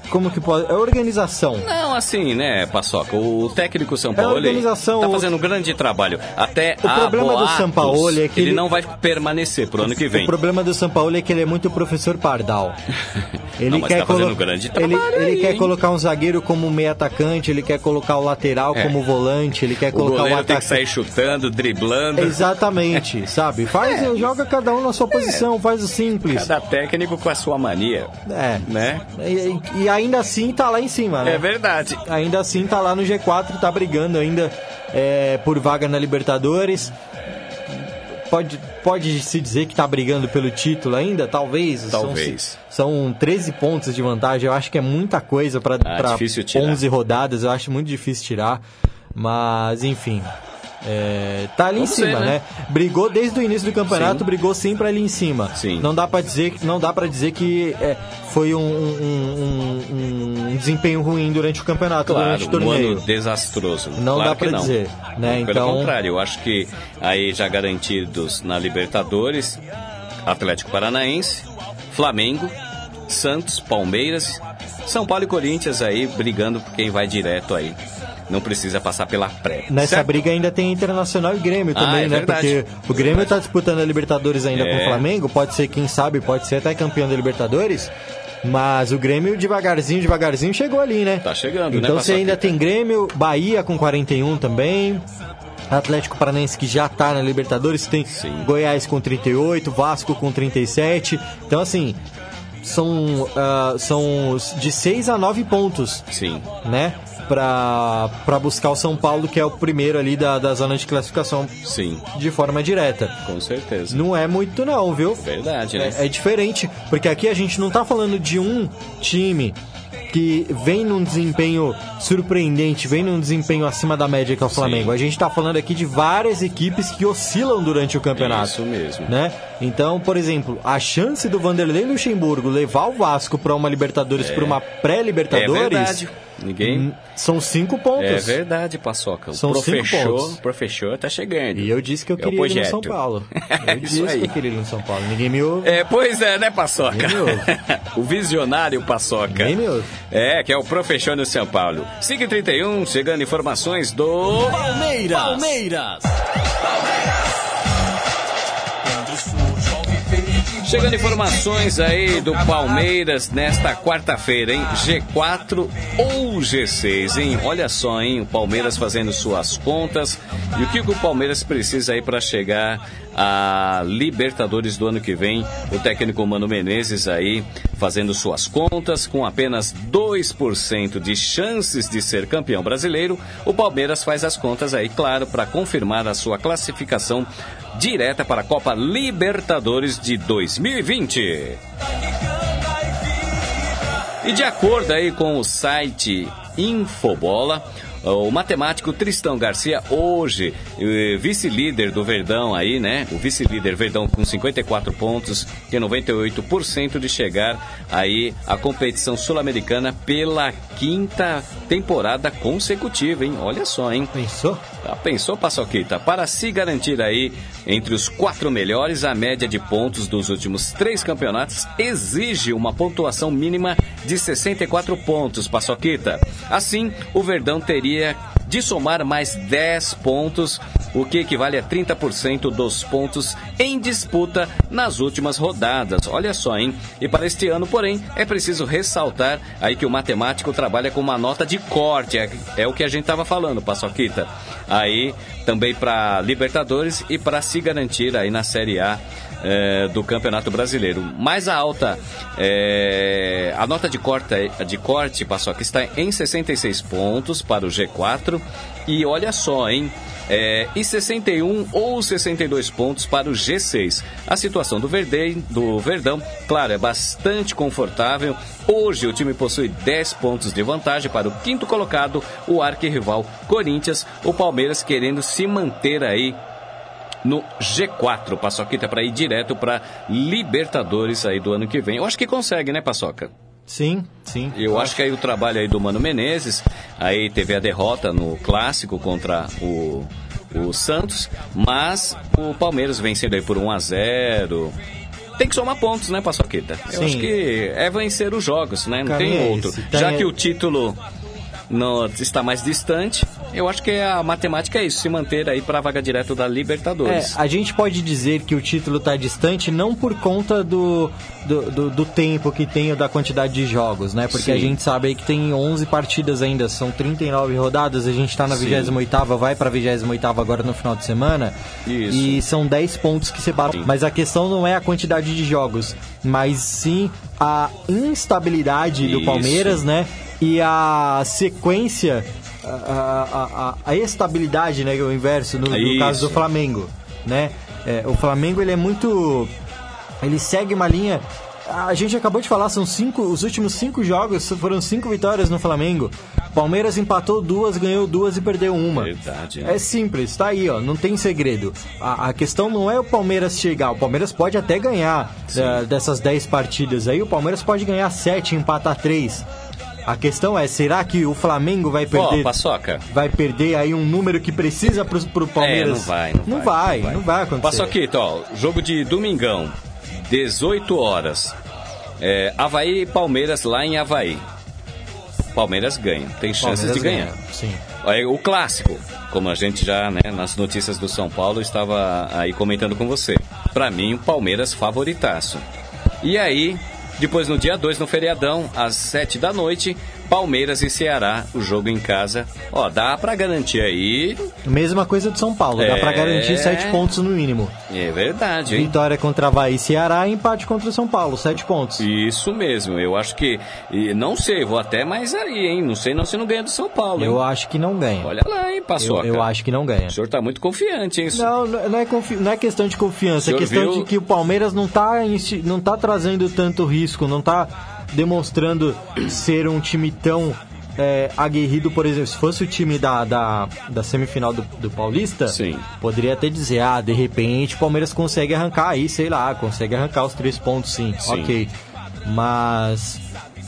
Speaker 6: como que pode, é organização.
Speaker 5: Não, assim, né, Paçoca? O técnico São Paulo ele
Speaker 6: organização,
Speaker 5: tá fazendo um grande trabalho. Até
Speaker 6: O problema do
Speaker 5: boatos
Speaker 6: Sampaoli é que
Speaker 5: ele
Speaker 6: ele-
Speaker 5: não vai permanecer pro ano que vem.
Speaker 6: O problema do São Paulo é que ele é muito professor Pardal. *laughs* Ele
Speaker 5: Não, mas
Speaker 6: quer
Speaker 5: tá fazendo
Speaker 6: colo-
Speaker 5: um grande
Speaker 6: ele,
Speaker 5: trabalho
Speaker 6: ele
Speaker 5: aí,
Speaker 6: quer
Speaker 5: hein?
Speaker 6: colocar um zagueiro como meio atacante, ele quer colocar o lateral
Speaker 5: É.
Speaker 6: como volante, ele quer
Speaker 5: O
Speaker 6: colocar o,
Speaker 5: goleiro tem que
Speaker 6: atacante.
Speaker 5: sair chutando, driblando.
Speaker 6: Exatamente, *laughs* sabe? Faz, joga cada um na sua posição, faz o simples.
Speaker 5: Cada técnico com a sua mania,
Speaker 6: É.
Speaker 5: né?
Speaker 6: E, e ainda assim tá lá em cima, né?
Speaker 5: É verdade.
Speaker 6: Ainda assim tá lá no G4, tá brigando ainda é, por vaga na Libertadores. Pode, pode se dizer que tá brigando pelo título ainda? Talvez. São-
Speaker 5: Talvez.
Speaker 6: São, 13 pontos de vantagem. Eu acho que é muita coisa para
Speaker 5: Ah, difícil tirar.
Speaker 6: 11 rodadas. Eu acho muito difícil tirar. Mas, enfim. É, tá ali em cima,
Speaker 5: ver,
Speaker 6: né?
Speaker 5: né?
Speaker 6: Brigou desde o início do campeonato,
Speaker 5: Sim.
Speaker 6: brigou sempre ali em cima.
Speaker 5: Sim.
Speaker 6: Não dá para dizer, não dá para dizer que é, foi um, um- um- um desempenho ruim durante o campeonato, durante
Speaker 5: Claro,
Speaker 6: o
Speaker 5: um
Speaker 6: torneio.
Speaker 5: ano desastroso.
Speaker 6: Não
Speaker 5: claro
Speaker 6: dá
Speaker 5: não.
Speaker 6: dizer, né?
Speaker 5: Pelo
Speaker 6: Então-
Speaker 5: contrário, eu acho que aí já garantidos na Libertadores, Atlético Paranaense, Flamengo, Santos, Palmeiras, São Paulo e Corinthians aí brigando por quem vai direto aí. Não precisa passar pela pré.
Speaker 6: Nessa
Speaker 5: certo?
Speaker 6: briga ainda tem Internacional e Grêmio
Speaker 5: Ah,
Speaker 6: também,
Speaker 5: é
Speaker 6: né?
Speaker 5: verdade.
Speaker 6: Porque o Grêmio tá disputando a Libertadores ainda com
Speaker 5: É.
Speaker 6: o Flamengo, pode ser, quem sabe, pode ser até campeão da Libertadores. Mas o Grêmio devagarzinho, devagarzinho chegou ali, né?
Speaker 5: Tá chegando, né,
Speaker 6: Então você ainda tem Grêmio, Bahia com 41 também. Atlético Paranaense que já tá na Libertadores, tem
Speaker 5: Sim.
Speaker 6: Goiás com 38, Vasco com 37. Então assim, são, ah, são de 6 a 9 pontos
Speaker 5: Sim.
Speaker 6: né? Pra buscar o São Paulo, que é o primeiro ali da, da zona de classificação
Speaker 5: Sim,
Speaker 6: de forma direta.
Speaker 5: com certeza.
Speaker 6: Não é muito não, viu?
Speaker 5: Verdade, né?
Speaker 6: É, é diferente, porque aqui a gente não tá falando de um time que vem num desempenho surpreendente, vem num desempenho acima da média que é o Flamengo. A gente tá falando aqui de várias equipes que oscilam durante o campeonato.
Speaker 5: Isso mesmo.
Speaker 6: Né? Então, por exemplo, a chance do Vanderlei Luxemburgo levar o Vasco para uma Libertadores, para uma
Speaker 5: É
Speaker 6: pré-Libertadores,
Speaker 5: verdade. Ninguém.
Speaker 6: Hum, São cinco pontos.
Speaker 5: É verdade, Paçoca. O
Speaker 6: São cinco
Speaker 5: professor,
Speaker 6: pontos.
Speaker 5: professor tá chegando.
Speaker 6: E eu disse que eu
Speaker 5: É
Speaker 6: queria ele no São. Paulo. *laughs*
Speaker 5: É
Speaker 6: Eu
Speaker 5: isso
Speaker 6: disse
Speaker 5: aí.
Speaker 6: que eu queria ele no São Paulo. Ninguém me ouve.
Speaker 5: É, pois é, né, Paçoca?
Speaker 6: Nem me ouve. *laughs*
Speaker 5: o visionário Paçoca.
Speaker 6: Nem me ouve.
Speaker 5: É, que é o professor no São Paulo. 5h31, chegando informações do...
Speaker 1: Palmeiras. Palmeiras.
Speaker 5: Chegando informações aí do Palmeiras nesta quarta-feira, hein? G4 ou G6, hein? Olha só, hein? O Palmeiras fazendo suas contas. E o que o Palmeiras precisa aí para chegar a Libertadores do ano que vem? O técnico Mano Menezes aí fazendo suas contas com apenas 2% de chances de ser campeão brasileiro. O Palmeiras faz as contas aí, claro, para confirmar a sua classificação direta para a Copa Libertadores de 2020. E de acordo aí com o site Infobola, o matemático Tristão Garcia, hoje, vice-líder do Verdão aí, né? O vice-líder Verdão com 54 pontos, tem 98% de chegar aí à competição sul-americana pela quinta temporada consecutiva, hein? Olha só, hein?
Speaker 6: Pensou?
Speaker 5: Já pensou, Paçoquita? Para se garantir aí entre os quatro melhores, a média de pontos dos últimos três campeonatos exige uma pontuação mínima de 64 pontos, Paçoquita. Assim, o Verdão teria de somar mais 10 pontos, o que equivale a 30% dos pontos em disputa nas últimas rodadas. Olha só, hein? E para este ano, porém, é preciso ressaltar aí que o matemático trabalha com uma nota de corte, é, é o que a gente estava falando, Paçoquita. Aí também para Libertadores e para se garantir aí na Série A é, do Campeonato Brasileiro. Mais alta, é, a nota de corte, de corte passou aqui, está em 66 pontos para o G4. E olha só, hein? É, e 61 ou 62 pontos para o G6. A situação do, Verde, do Verdão, claro, é bastante confortável. Hoje o time possui 10 pontos de vantagem para o quinto colocado, o arquirrival Corinthians. O Palmeiras querendo se manter aí no G4. Paçoquita para ir direto para Libertadores aí do ano que vem. Eu acho que consegue, né, Paçoca?
Speaker 6: Sim, sim.
Speaker 5: Eu acho que aí o trabalho aí do Mano Menezes, aí teve a derrota no clássico contra o, o Santos, mas o Palmeiras vencendo aí por 1 a 0 tem que somar pontos, né, Paçoquita? Eu Sim. acho que é vencer os jogos, né? Não tem outro. Já que o título não, está mais distante, eu acho que a matemática é isso, se manter aí para a vaga direto da Libertadores.
Speaker 6: É, a gente pode dizer que o título está distante não por conta do, do, do, do, tempo que tem ou da quantidade de jogos, né? Porque Sim. a gente sabe aí que tem 11 partidas ainda, são 39 rodadas, a gente está na 28ª, vai para a 28ª agora no final de semana. Isso. E são 10 pontos que separam. Sim. Mas a questão não é a quantidade de jogos, mas sim a instabilidade do Palmeiras, né? E a sequência a, a, a, estabilidade, né, que é o inverso, no, no caso do Flamengo, né? É, o Flamengo, ele é muito... Ele segue uma linha... A gente acabou de falar, são cinco, os últimos cinco jogos foram cinco vitórias no Flamengo. Palmeiras empatou duas, ganhou duas e perdeu uma. Verdade. Né? É simples, tá aí, ó, não tem segredo. A, a, questão não é o Palmeiras chegar, o Palmeiras pode até ganhar uh, dessas dez partidas aí, o Palmeiras pode ganhar sete, empatar três. A questão é, será que o Flamengo vai perder?
Speaker 5: Oh, paçoca.
Speaker 6: Vai perder aí um número que precisa pro, pro Palmeiras?
Speaker 5: É, não vai, não, não vai, vai,
Speaker 6: não vai, não vai acontecer.
Speaker 5: Paçoquita, ó, jogo de domingão, 18 horas. É, Havaí e Palmeiras lá em Havaí. Palmeiras ganha, tem chances Palmeiras de ganhar. Ganha,
Speaker 6: sim.
Speaker 5: O clássico, como a gente já, né, nas notícias do São Paulo, estava aí comentando com você. Para mim, o Palmeiras favoritaço. E aí, depois, no dia 2, no feriadão, às 7 da noite, Palmeiras e Ceará, o jogo em casa. Ó, dá pra garantir aí.
Speaker 6: Mesma coisa do São Paulo, é... dá pra garantir 7 pontos no mínimo.
Speaker 5: É verdade, hein?
Speaker 6: Vitória contra Havaí e Ceará e empate contra o São Paulo, 7 pontos.
Speaker 5: Isso mesmo, eu acho que. Não sei, vou até mais aí, hein? Não sei não se não ganha do São Paulo.
Speaker 6: Eu acho que não ganha.
Speaker 5: Olha lá, hein, Paçoca.
Speaker 6: Eu, eu acho que não ganha. O
Speaker 5: senhor tá muito confiante, hein?
Speaker 6: Não, não é, confi... não é questão de confiança, é questão viu... de que o Palmeiras não tá, não tá trazendo tanto risco, não tá demonstrando ser um time tão é, aguerrido, por exemplo, se fosse o time da, da, da semifinal do, do Paulista,
Speaker 5: Sim.
Speaker 6: poderia até dizer, ah, de repente o Palmeiras consegue arrancar aí, sei lá, consegue arrancar os três pontos, sim, sim. ok. Mas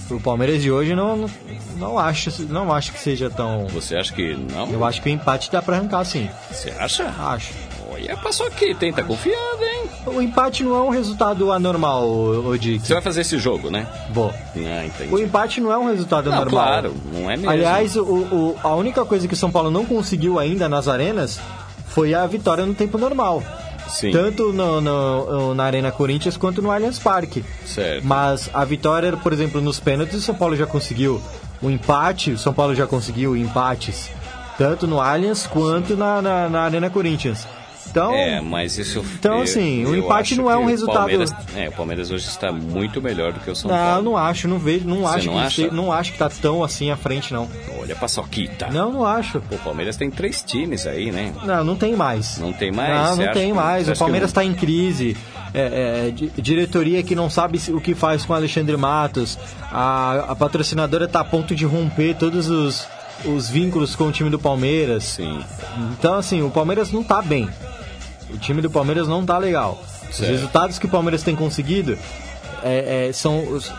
Speaker 6: o Palmeiras de hoje não, não, acho, não acho que seja tão.
Speaker 5: Você acha que não?
Speaker 6: Eu acho que o empate dá pra arrancar, sim.
Speaker 5: Você acha?
Speaker 6: Acho.
Speaker 5: Olha, passou aqui, tenta confiado, hein?
Speaker 6: O empate não é um resultado anormal, Odick.
Speaker 5: Você vai fazer esse jogo, né?
Speaker 6: Vou.
Speaker 5: Ah, entendi.
Speaker 6: O empate não é um resultado
Speaker 5: não,
Speaker 6: anormal.
Speaker 5: Claro, não é mesmo.
Speaker 6: Aliás, o, o, a única coisa que o São Paulo não conseguiu ainda nas arenas foi a vitória no tempo normal. Sim. Tanto no, no, na Arena Corinthians quanto no Allianz Parque.
Speaker 5: Certo.
Speaker 6: Mas a vitória, por exemplo, nos pênaltis, o São Paulo já conseguiu o empate, o São Paulo já conseguiu empates tanto no Allianz quanto na, na, na Arena Corinthians. Então,
Speaker 5: é, mas isso
Speaker 6: Então, assim, o empate não é um resultado.
Speaker 5: Palmeiras, é, o Palmeiras hoje está muito melhor do que o São
Speaker 6: não,
Speaker 5: Paulo.
Speaker 6: Não, não acho, não vejo, não Você acho não que acha? não acho que tá tão assim à frente não.
Speaker 5: Olha Soquita.
Speaker 6: Não, não acho.
Speaker 5: Pô, o Palmeiras tem três times aí, né?
Speaker 6: Não, não tem mais.
Speaker 5: Não tem mais?
Speaker 6: Não, não tem mais. O Palmeiras está em crise. É, é, diretoria que não sabe o que faz com Alexandre Matos. A, a patrocinadora está a ponto de romper todos os os vínculos com o time do Palmeiras.
Speaker 5: Sim.
Speaker 6: Então, assim, o Palmeiras não tá bem. O time do Palmeiras não tá legal. Certo. Os resultados que o Palmeiras tem conseguido é, é, são os,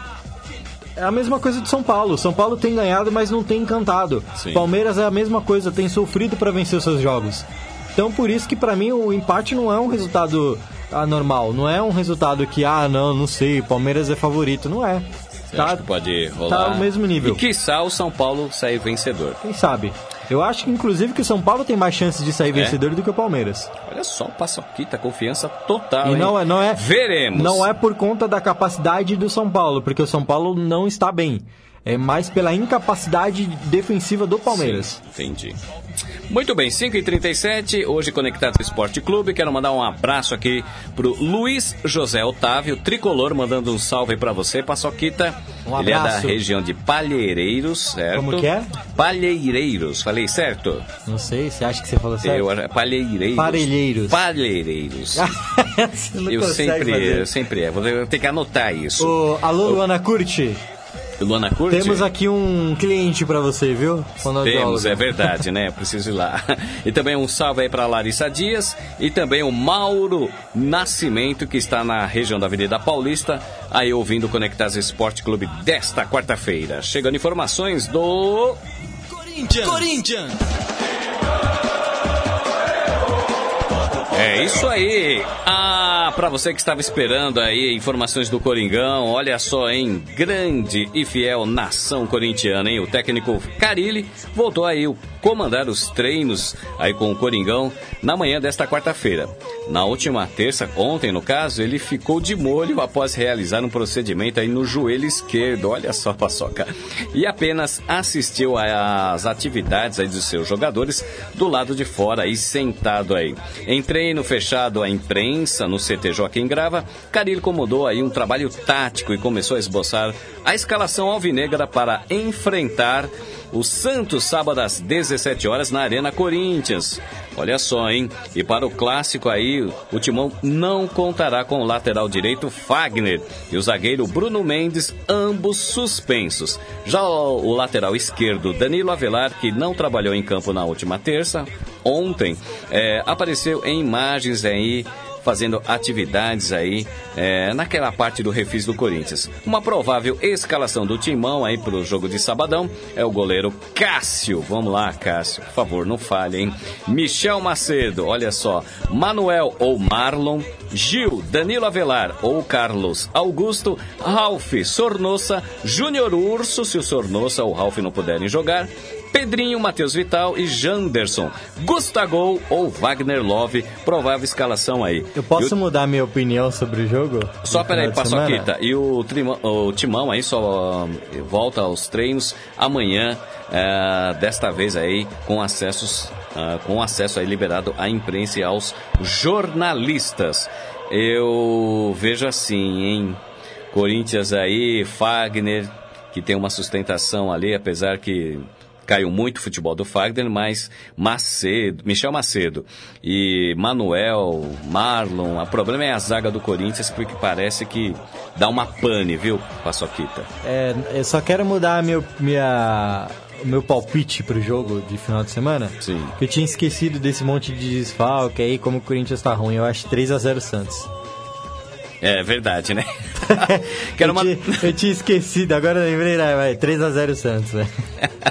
Speaker 6: é a mesma coisa de São Paulo. São Paulo tem ganhado, mas não tem encantado. Sim. Palmeiras é a mesma coisa, tem sofrido para vencer os seus jogos. Então, por isso que para mim o empate não é um resultado anormal, não é um resultado que ah, não, não sei, Palmeiras é favorito, não é.
Speaker 5: Tá, acha que pode rolar?
Speaker 6: Tá no mesmo nível.
Speaker 5: E quiçá o São Paulo sair vencedor.
Speaker 6: Quem sabe? Eu acho que, inclusive, que o São Paulo tem mais chances de sair é? vencedor do que o Palmeiras.
Speaker 5: Olha só, o Paçoquita, confiança total.
Speaker 6: E não é, não é.
Speaker 5: Veremos.
Speaker 6: Não é por conta da capacidade do São Paulo, porque o São Paulo não está bem. É mais pela incapacidade defensiva do Palmeiras.
Speaker 5: Sim, entendi. Muito bem, 5h37, hoje Conectado Esporte Clube. Quero mandar um abraço aqui pro Luiz José Otávio, tricolor, mandando um salve para você, Paçoquita.
Speaker 6: Um
Speaker 5: Ele é da região de Palheireiros, certo?
Speaker 6: Como que é?
Speaker 5: Palheireiros, falei certo?
Speaker 6: Não sei, você acha que você falou certo?
Speaker 5: Eu, Palheireiros.
Speaker 6: Parelheiros.
Speaker 5: Palheireiros. *laughs* eu sempre, eu sempre é, vou ter que anotar isso.
Speaker 6: Ô, alô, Luana Curti.
Speaker 5: Luana Curti?
Speaker 6: Temos aqui um cliente para você, viu?
Speaker 5: Temos, é verdade, né? Preciso ir lá. *laughs* E também um salve aí para Larissa Dias e também o Mauro Nascimento, que está na região da Avenida Paulista, aí ouvindo o Conectas Esporte Clube desta quarta-feira. Chegando informações do.
Speaker 1: Corinthians! Corinthians!
Speaker 5: É isso aí. Ah, para você que estava esperando aí informações do Coringão, olha só, hein? Grande e fiel nação corintiana, hein? O técnico Carilli voltou aí o comandar os treinos aí com o Coringão na manhã desta quarta-feira. Na última terça, ontem no caso, ele ficou de molho após realizar um procedimento aí no joelho esquerdo, olha só, *laughs* paçoca, e apenas assistiu às atividades aí dos seus jogadores do lado de fora aí sentado aí. Em treino fechado à imprensa no CT Joaquim Grava, Carilho comandou aí um trabalho tático e começou a esboçar a escalação alvinegra para enfrentar o Santos sábado às 17 horas na Arena Corinthians. Olha só, hein? E para o clássico aí, o Timão não contará com o lateral direito Fagner e o zagueiro Bruno Mendes, ambos suspensos. Já o lateral esquerdo Danilo Avelar, que não trabalhou em campo na última terça, ontem, é, apareceu em imagens aí fazendo atividades aí é, naquela parte do refis do Corinthians. Uma provável escalação do Timão aí para o jogo de sabadão é o goleiro Cássio. Vamos lá, Cássio, por favor, não falhe, hein? Michel Macedo, olha só. Manuel ou Marlon. Gil, Danilo Avelar ou Carlos Augusto. Ralph Sornossa. Júnior Urso, se o Sornossa ou Ralph não puderem jogar. Pedrinho, Matheus Vital e Janderson. Gustavo ou Wagner Love, provável escalação aí.
Speaker 6: Eu posso mudar minha opinião sobre o jogo?
Speaker 5: Só peraí, Paçoquita. E o, trimão, o Timão aí só uh, volta aos treinos amanhã, uh, desta vez aí com acessos, uh, com acesso aí liberado à imprensa e aos jornalistas. Eu vejo assim, hein? Corinthians aí, Fagner, que tem uma sustentação ali, apesar que caiu muito o futebol do Fagner, mas Macedo, Michel Macedo e Manuel, Marlon, o problema é a zaga do Corinthians, porque parece que dá uma pane, viu, Paçoquita?
Speaker 6: É, eu só quero mudar meu, minha, meu palpite pro jogo de final de semana.
Speaker 5: Sim.
Speaker 6: Que eu tinha esquecido desse monte de desfalque aí, como o Corinthians tá ruim. Eu acho 3 a 0 Santos.
Speaker 5: É verdade, né? *laughs*
Speaker 6: eu, uma... tinha, eu, tinha, esquecido, agora eu lembrei, né? vai, 3x0 Santos, né?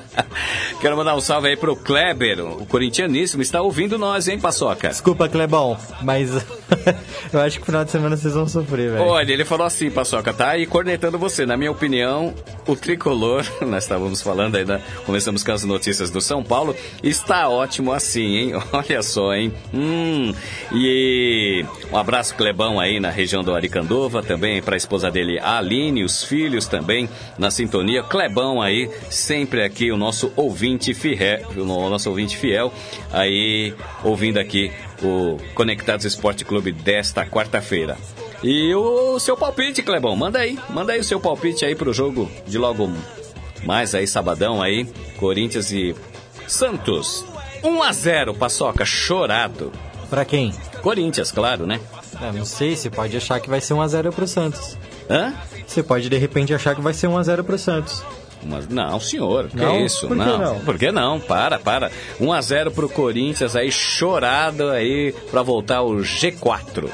Speaker 6: *laughs*
Speaker 5: Quero mandar um salve aí pro Kleber, o corintianíssimo, está ouvindo nós, hein, Paçoca?
Speaker 6: Desculpa, Clebão, mas *laughs* eu acho que final de semana vocês vão sofrer, velho.
Speaker 5: Olha, ele falou assim, Paçoca, tá aí cornetando você. Na minha opinião, o tricolor, *laughs* nós estávamos falando ainda, começamos com as notícias do São Paulo, está ótimo assim, hein? *laughs* Olha só, hein? Hum, e um abraço, Clebão, aí na região do Aricandova, também para a esposa dele, Aline, os filhos também na sintonia. Clebão aí, sempre aqui, o nosso ouvinte fiel, o nosso ouvinte fiel, aí ouvindo aqui o Conectados Esporte Clube desta quarta-feira. E o seu palpite, Clebão, manda aí, manda aí o seu palpite aí pro jogo de logo mais aí, sabadão aí, Corinthians e Santos. 1 a 0 Paçoca, chorado.
Speaker 6: Pra quem?
Speaker 5: Corinthians, claro, né?
Speaker 6: É, não sei, você pode achar que vai ser 1x0 pro Santos.
Speaker 5: Hã?
Speaker 6: Você pode de repente achar que vai ser 1x0 pro Santos.
Speaker 5: Mas, não, senhor, que
Speaker 6: Não?
Speaker 5: isso?
Speaker 6: Por que não?
Speaker 5: Por que não? Para, para. 1 a 0 pro Corinthians aí, chorado aí pra voltar ao G4.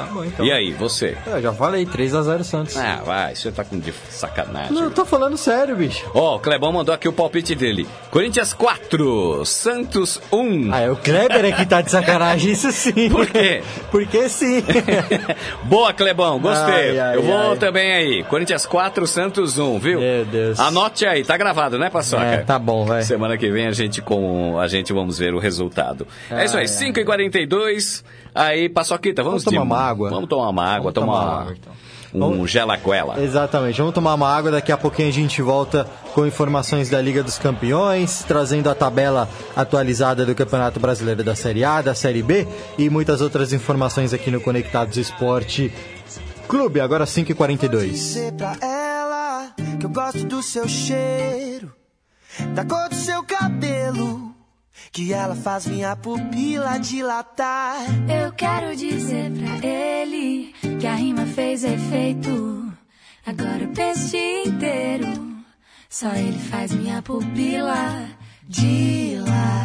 Speaker 6: Tá bom, então.
Speaker 5: E aí, você?
Speaker 6: Eu já falei, 3x0 Santos.
Speaker 5: Ah, vai, você tá com de sacanagem.
Speaker 6: Não, eu tô falando sério, bicho.
Speaker 5: Ó, o Clebão mandou aqui o palpite dele. Corinthians 4, Santos 1.
Speaker 6: Ah, é o Kleber é que tá de sacanagem, isso sim. *laughs*
Speaker 5: Por quê?
Speaker 6: Porque sim. *laughs*
Speaker 5: Boa, Clebão, gostei.
Speaker 6: Ai, ai,
Speaker 5: Eu vou
Speaker 6: ai.
Speaker 5: também aí. Corinthians 4, Santos 1, viu?
Speaker 6: Meu Deus.
Speaker 5: Anote aí, tá gravado, né, Paçoca?
Speaker 6: É, tá bom, vai.
Speaker 5: Semana que vem a gente com a gente vamos ver o resultado. é isso aí,
Speaker 6: Ai,
Speaker 5: 5 e 42 Aí, Paçoquita, vamos,
Speaker 6: Vamos tomar
Speaker 5: de-
Speaker 6: uma água?
Speaker 5: Vamos tomar uma água,
Speaker 6: Vamos
Speaker 5: tomar,
Speaker 6: tomar uma água, então.
Speaker 5: um
Speaker 6: Vamos-
Speaker 5: gelaguela.
Speaker 6: Exatamente. Vamos tomar uma água. Daqui a pouquinho a gente volta com informações da Liga dos Campeões, trazendo a tabela atualizada do Campeonato Brasileiro da Série A, da Série B e muitas outras informações aqui no Conectados Esporte Clube. Agora 5h42.
Speaker 7: dizer pra ela que eu gosto do seu cheiro, da cor do seu cabelo, que ela faz minha pupila dilatar.
Speaker 8: Eu quero dizer pra ele que a rima fez efeito. Agora o dia inteiro. Só ele faz minha pupila dilatar.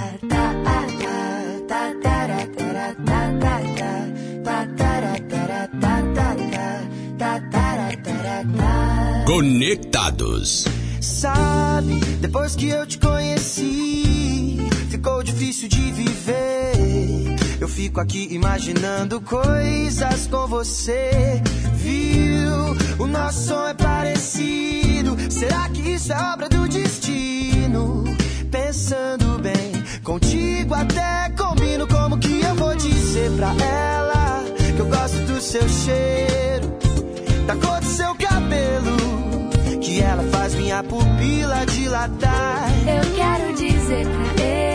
Speaker 3: Conectados.
Speaker 7: Sabe, depois que eu te conheci, ficou difícil de viver. Eu fico aqui imaginando coisas com você. Viu? O nosso som é parecido. Será que isso é obra do destino? Pensando bem, contigo até combino. Como que eu vou dizer pra ela que eu gosto do seu cheiro? da cor do seu cabelo, que ela faz minha pupila dilatar.
Speaker 8: Eu quero dizer pra ele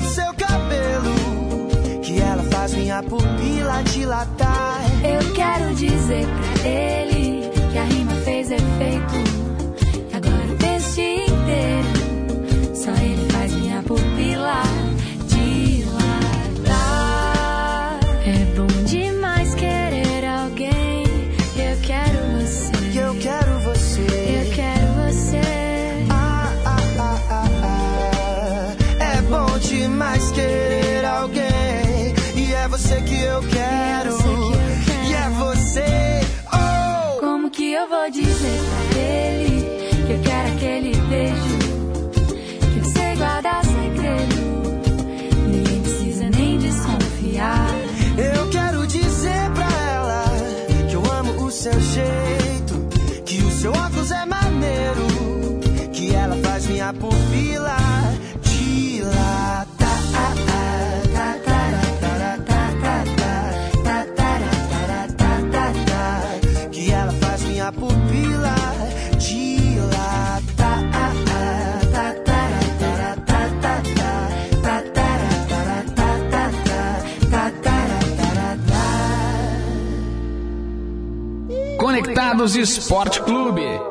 Speaker 7: minha pupila dilatar.
Speaker 8: Eu quero dizer pra ele que a rima fez efeito. minha pupila
Speaker 7: dilata. Que ela faz minha pupila dilata.
Speaker 4: Conectados Esporte Clube.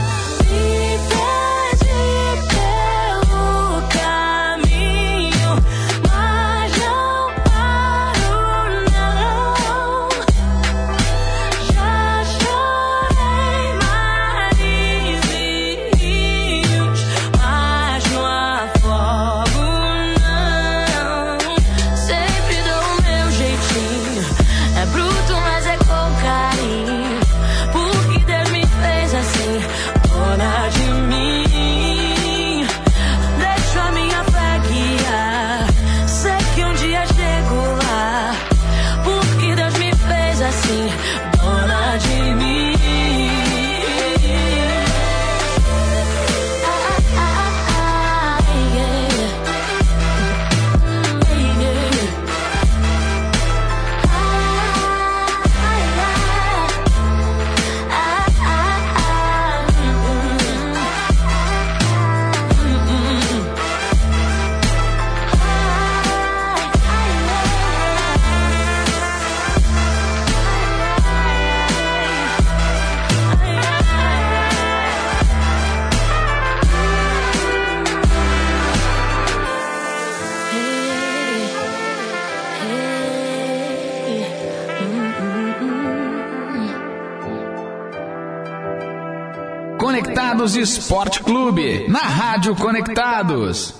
Speaker 4: Conectados Esporte Clube, na Rádio Conectados.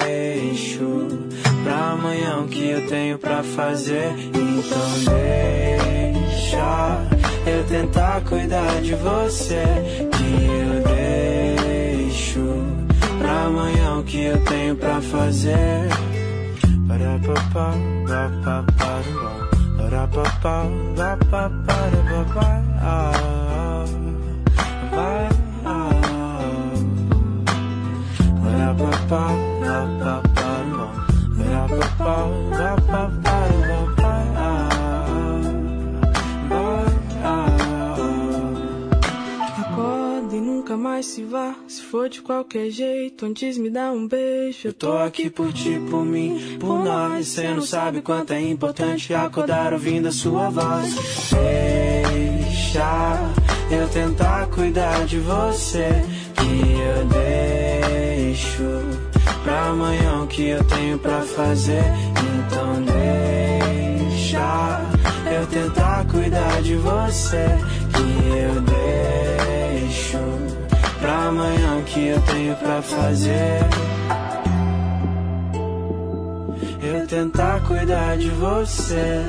Speaker 9: pra amanhã o que eu tenho pra fazer. Então, deixa eu tentar cuidar de você. Que eu deixo pra amanhã o que eu tenho pra fazer. Acorda e nunca mais se vá. Se for de qualquer jeito, antes me dá um beijo. Eu tô aqui por ti, por mim, por nós. Cê não sabe quanto é importante acordar ouvindo a sua voz. Deixa eu tentar cuidar de você. Que eu deixo pra amanhã o que eu tenho pra fazer. Então deixa eu tentar cuidar de você. Que eu deixo pra amanhã o que eu tenho pra fazer. Eu tentar cuidar de você.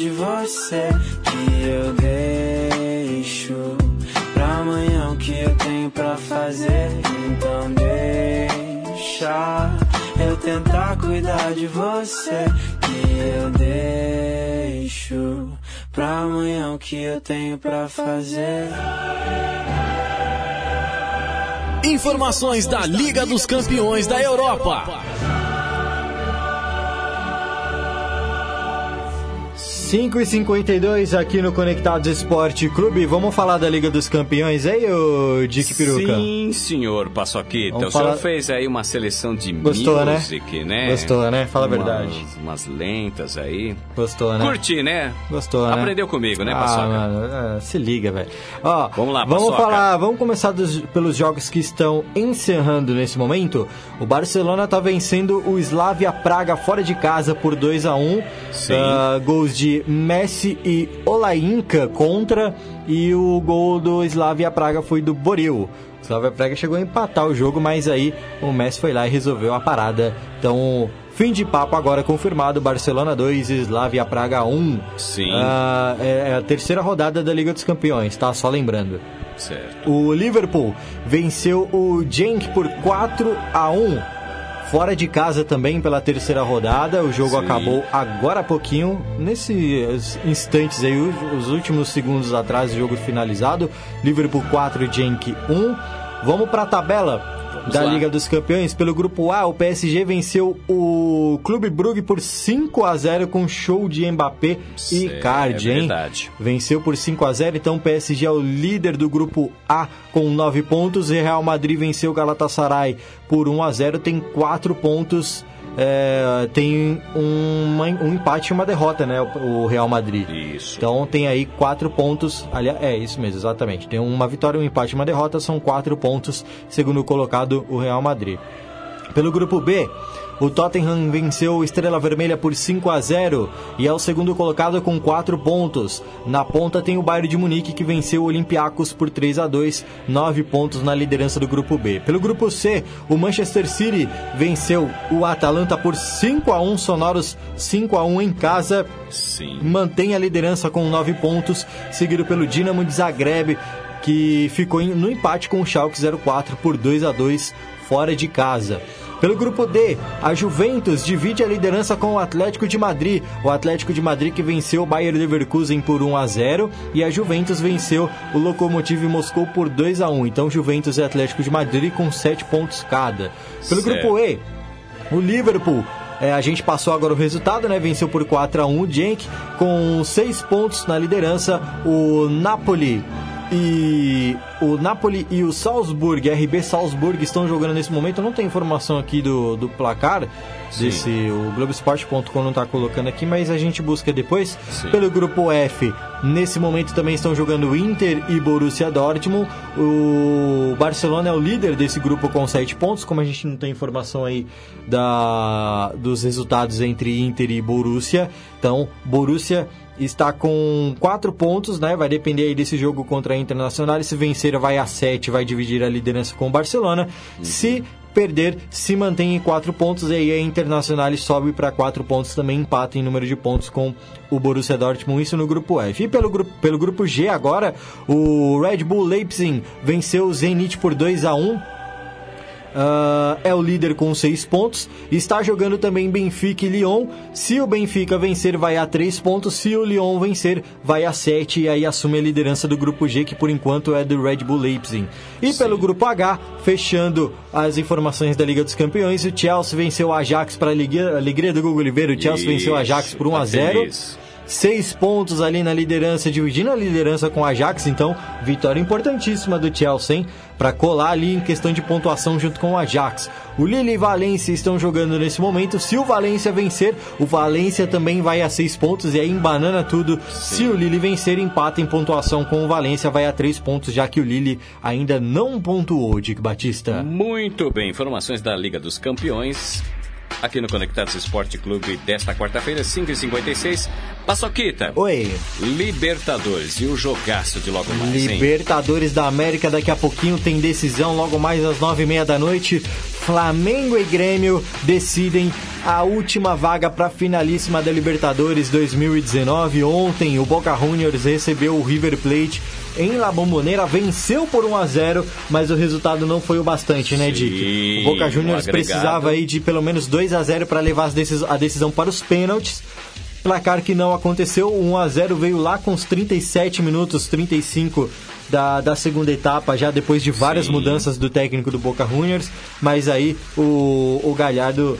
Speaker 9: De você. Que eu deixo pra amanhã o que eu tenho pra fazer. Então deixa eu tentar cuidar de você. Que eu deixo pra amanhã o que eu tenho pra fazer.
Speaker 10: Informações da Liga dos Campeões da Europa.
Speaker 6: 5 e 52 aqui no Conectados Esporte Clube. Vamos falar da Liga dos Campeões aí, ô Dick Peruca?
Speaker 5: Sim, senhor Paçoquita.
Speaker 6: Vamos
Speaker 5: O senhor
Speaker 6: falar-
Speaker 5: fez aí uma seleção de
Speaker 6: Gostou, né?
Speaker 5: music, né?
Speaker 6: Gostou, né? Fala a verdade.
Speaker 5: Umas lentas aí.
Speaker 6: Gostou, né?
Speaker 5: Curti, né?
Speaker 6: Gostou, né?
Speaker 5: Aprendeu comigo, né,
Speaker 6: ah,
Speaker 5: Paçoca?
Speaker 6: mano, é, se liga, velho. Ó,
Speaker 5: Vamos lá,
Speaker 6: vamos
Speaker 5: Paçoca.
Speaker 6: falar, vamos começar dos- pelos jogos que estão encerrando nesse momento. O Barcelona tá vencendo o Slavia Praga fora de casa por 2 a 1
Speaker 5: Sim.
Speaker 6: Ah, gols de Messi e Olainka contra e o gol do Slavia Praga foi do Boril. O Slavia Praga chegou a empatar o jogo, mas aí o Messi foi lá e resolveu a parada. Então, fim de papo agora confirmado, Barcelona 2, Slavia Praga 1.
Speaker 5: Sim.
Speaker 6: Ah, é é a terceira rodada da Liga dos Campeões, tá? Só lembrando.
Speaker 5: Certo.
Speaker 6: O Liverpool venceu o Genk por 4 a 1 Fora de casa também pela terceira rodada. O jogo
Speaker 5: Sim.
Speaker 6: acabou agora há pouquinho, nesses instantes aí, os- os últimos segundos atrás, o jogo finalizado. Liverpool 4, Genk 1. Vamos para a tabela
Speaker 5: Vamos
Speaker 6: da
Speaker 5: lá.
Speaker 6: Liga dos Campeões. Pelo grupo A, o PSG venceu o Clube Brugge por 5 a 0 com show de Mbappé e
Speaker 5: Certo,
Speaker 6: Card,
Speaker 5: é
Speaker 6: hein?
Speaker 5: verdade.
Speaker 6: Venceu por 5 a 0 então o PSG é o líder do grupo A com 9 pontos. E Real Madrid venceu o Galatasaray por 1 a 0 tem 4 pontos. É, tem uma- um empate e uma derrota, né? O, o Real Madrid.
Speaker 5: Isso.
Speaker 6: Então tem aí 4 pontos. Aliás, é isso mesmo, exatamente. Tem uma vitória, um empate e uma derrota, são 4 pontos, segundo colocado o Real Madrid. Pelo grupo B, o Tottenham venceu o Estrela Vermelha por 5 a 0 e é o segundo colocado com 4 pontos. Na ponta tem o Bayern de Munique que venceu o Olympiacos por 3 a 2, 9 pontos na liderança do grupo B. Pelo grupo C, o Manchester City venceu o Atalanta por 5 a 1 sonoros 5 a 1 em casa
Speaker 5: Sim.
Speaker 6: mantém a liderança com 9 pontos, seguido pelo Dinamo de Zagreb, que ficou no empate com o Schalke 04 por 2 a 2 fora de casa. Pelo grupo D, a Juventus divide a liderança com o Atlético de Madrid. O Atlético de Madrid que venceu o Bayer Leverkusen por 1 a 0 e a Juventus venceu o Lokomotiv Moscou por 2 a 1. Então Juventus e Atlético de Madrid com 7 pontos cada. Pelo
Speaker 5: Certo.
Speaker 6: grupo E, o Liverpool, é, a gente passou agora o resultado, né? Venceu por 4 a 1 o Genk, com 6 pontos na liderança. O Napoli e o Napoli e o Salzburg, RB Salzburg, estão jogando nesse momento. Eu não tenho informação aqui do, do placar.
Speaker 5: Sim.
Speaker 6: Desse, o Globoesporte.com não está colocando aqui, mas a gente busca depois.
Speaker 5: Sim.
Speaker 6: Pelo grupo F, nesse momento também estão jogando Inter e Borussia Dortmund. O Barcelona é o líder desse grupo com 7 pontos. Como a gente não tem informação aí da, dos resultados entre Inter e Borussia, então Borussia está com 4 pontos, né? Vai depender aí desse jogo contra a Internacional. Se vencer, vai a 7, vai dividir a liderança com o Barcelona. Se perder, se mantém em 4 pontos e aí a Internacional sobe para 4 pontos, também empata em número de pontos com o Borussia Dortmund, isso no grupo F. E pelo grupo, pelo grupo G agora, o Red Bull Leipzig venceu o Zenit por 2 a 1 Uh, é o líder com seis pontos. Está jogando também Benfica e Lyon. Se o Benfica vencer, vai a três pontos. Se o Lyon vencer, vai a sete. E aí assume a liderança do grupo G, que por enquanto é do Red Bull Leipzig. E Sim. pelo grupo H, fechando as informações da Liga dos Campeões, o Chelsea venceu o Ajax para a alegria do Google Oliveira. O Chelsea Isso, venceu o Ajax por 1 a 0 seis pontos ali na liderança, dividindo a liderança com o Ajax, então vitória importantíssima do Chelsea, para colar ali em questão de pontuação junto com o Ajax. O Lille e Valência estão jogando nesse momento. Se o Valência vencer, o Valência também vai a seis pontos e aí embanana tudo. Sim. Se o Lille vencer, empata em pontuação com o Valência, vai a três pontos, já que o Lille ainda não pontuou, Dick Batista.
Speaker 5: Muito bem, informações da Liga dos Campeões aqui no Conectados Esporte Clube desta quarta-feira, 5h56. Paçoquita.
Speaker 6: Oi.
Speaker 5: Libertadores e o jogaço de logo mais.
Speaker 6: Libertadores
Speaker 5: hein?
Speaker 6: da América, daqui a pouquinho tem decisão, logo mais às nove e meia da noite. Flamengo e Grêmio decidem a última vaga para a finalíssima da Libertadores 2019. Ontem, o Boca Juniors recebeu o River Plate em La Bombonera, venceu por 1 a 0 mas o resultado não foi o bastante, né, Dick? O Boca Juniors precisava aí de pelo menos 2 a 0 para levar a decisão para os pênaltis. Placar que não aconteceu, 1 a 0 veio lá com os 37 minutos, 35 da, da segunda etapa, já depois de várias Sim. mudanças do técnico do Boca Juniors, mas aí o, o Galhardo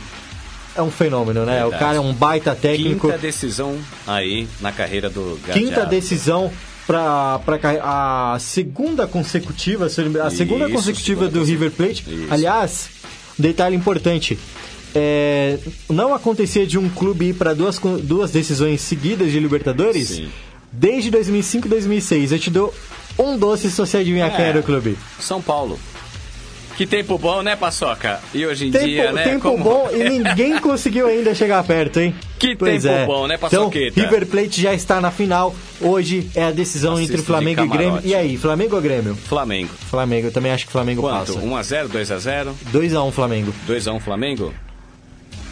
Speaker 6: é um fenômeno, né? Verdade. O cara é um baita técnico.
Speaker 5: Quinta decisão aí na carreira do
Speaker 6: Galhardo. Quinta decisão para a segunda consecutiva, a segunda Isso, consecutiva segunda do River Plate. Isso. Aliás, detalhe importante. É, não acontecia de um clube ir para duas, duas decisões seguidas de Libertadores Sim. desde 2005 e 2006. Eu te dou um doce se você adivinhar é, quem era o clube.
Speaker 5: São Paulo. Que tempo bom, né, Paçoca? E hoje em tempo, dia, né?
Speaker 6: Tempo como... bom e *laughs* ninguém conseguiu ainda chegar perto, hein?
Speaker 5: Que pois tempo é. bom, né, Paçoqueta?
Speaker 6: Então, River Plate já está na final. Hoje é a decisão Assisto entre Flamengo e Grêmio. E aí, Flamengo ou Grêmio?
Speaker 5: Flamengo.
Speaker 6: Flamengo, eu também acho que Flamengo
Speaker 5: Quanto?
Speaker 6: passa.
Speaker 5: 1x0, 2x0?
Speaker 6: 2x1 Flamengo.
Speaker 5: 2x1 Flamengo?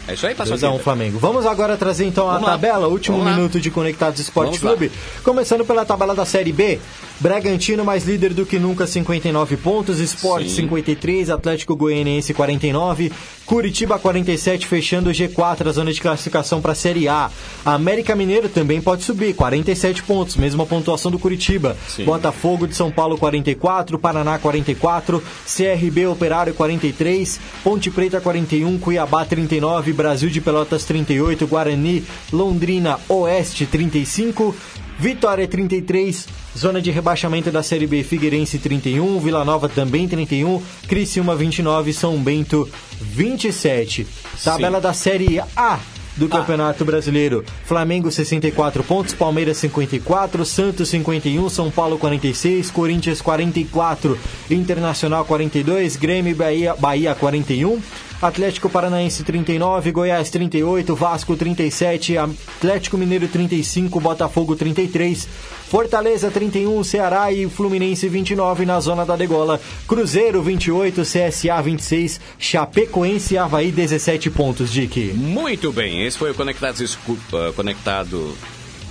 Speaker 5: É isso aí,
Speaker 6: passou 2x1 Flamengo. Vamos agora trazer então a Vamos tabela, lá. último Vamos minuto lá. de Conectados Esporte Vamos Clube. Lá. Começando pela tabela da Série B. Bragantino mais líder do que nunca, 59 pontos. Sport 53, Atlético Goianiense 49, Curitiba 47, fechando o G4, a zona de classificação para a Série A. América Mineiro também pode subir, 47 pontos, mesma pontuação do Curitiba. Sim. Botafogo de São Paulo 44, Paraná 44, CRB Operário 43, Ponte Preta 41, Cuiabá 39, Brasil de Pelotas 38, Guarani, Londrina Oeste 35. Vitória 33, zona de rebaixamento da Série B Figueirense 31, Vila Nova também 31, Criciúma 29, São Bento 27. Tabela Sim. da Série A do ah. Campeonato Brasileiro. Flamengo 64 pontos, Palmeiras 54, Santos 51, São Paulo 46, Corinthians 44, Internacional 42, Grêmio Bahia, Bahia 41. Atlético Paranaense 39, Goiás 38, Vasco 37, Atlético Mineiro 35, Botafogo 33, Fortaleza 31, Ceará e Fluminense 29 na zona da degola, Cruzeiro 28, CSA 26, Chapecoense e Havaí 17 pontos, Dick.
Speaker 5: Muito bem, esse foi o Conectados, uh, Conectado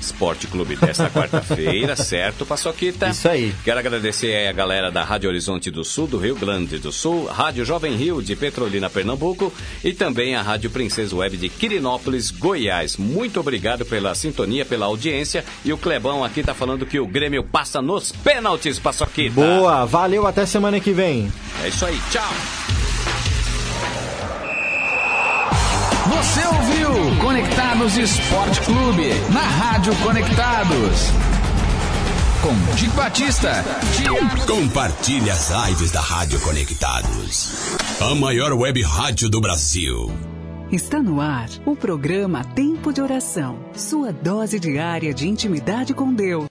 Speaker 5: Esporte Clube desta *laughs* quarta-feira, certo, Paçoquita?
Speaker 6: Isso aí.
Speaker 5: Quero agradecer a galera da Rádio Horizonte do Sul, do Rio Grande do Sul, Rádio Jovem Rio de Petrolina, Pernambuco e também a Rádio Princesa Web de Quirinópolis, Goiás. Muito obrigado pela sintonia, pela audiência e o Clebão aqui tá falando que o Grêmio passa nos pênaltis, Paçoquita.
Speaker 6: Boa, valeu, até semana que vem.
Speaker 5: É isso aí, tchau.
Speaker 4: Você ouviu Conectados Esporte Clube na Rádio Conectados. Com Dick Batista.
Speaker 3: Compartilhe as lives da Rádio Conectados. A maior web rádio do Brasil.
Speaker 11: Está no ar o programa Tempo de Oração. Sua dose diária de intimidade com Deus.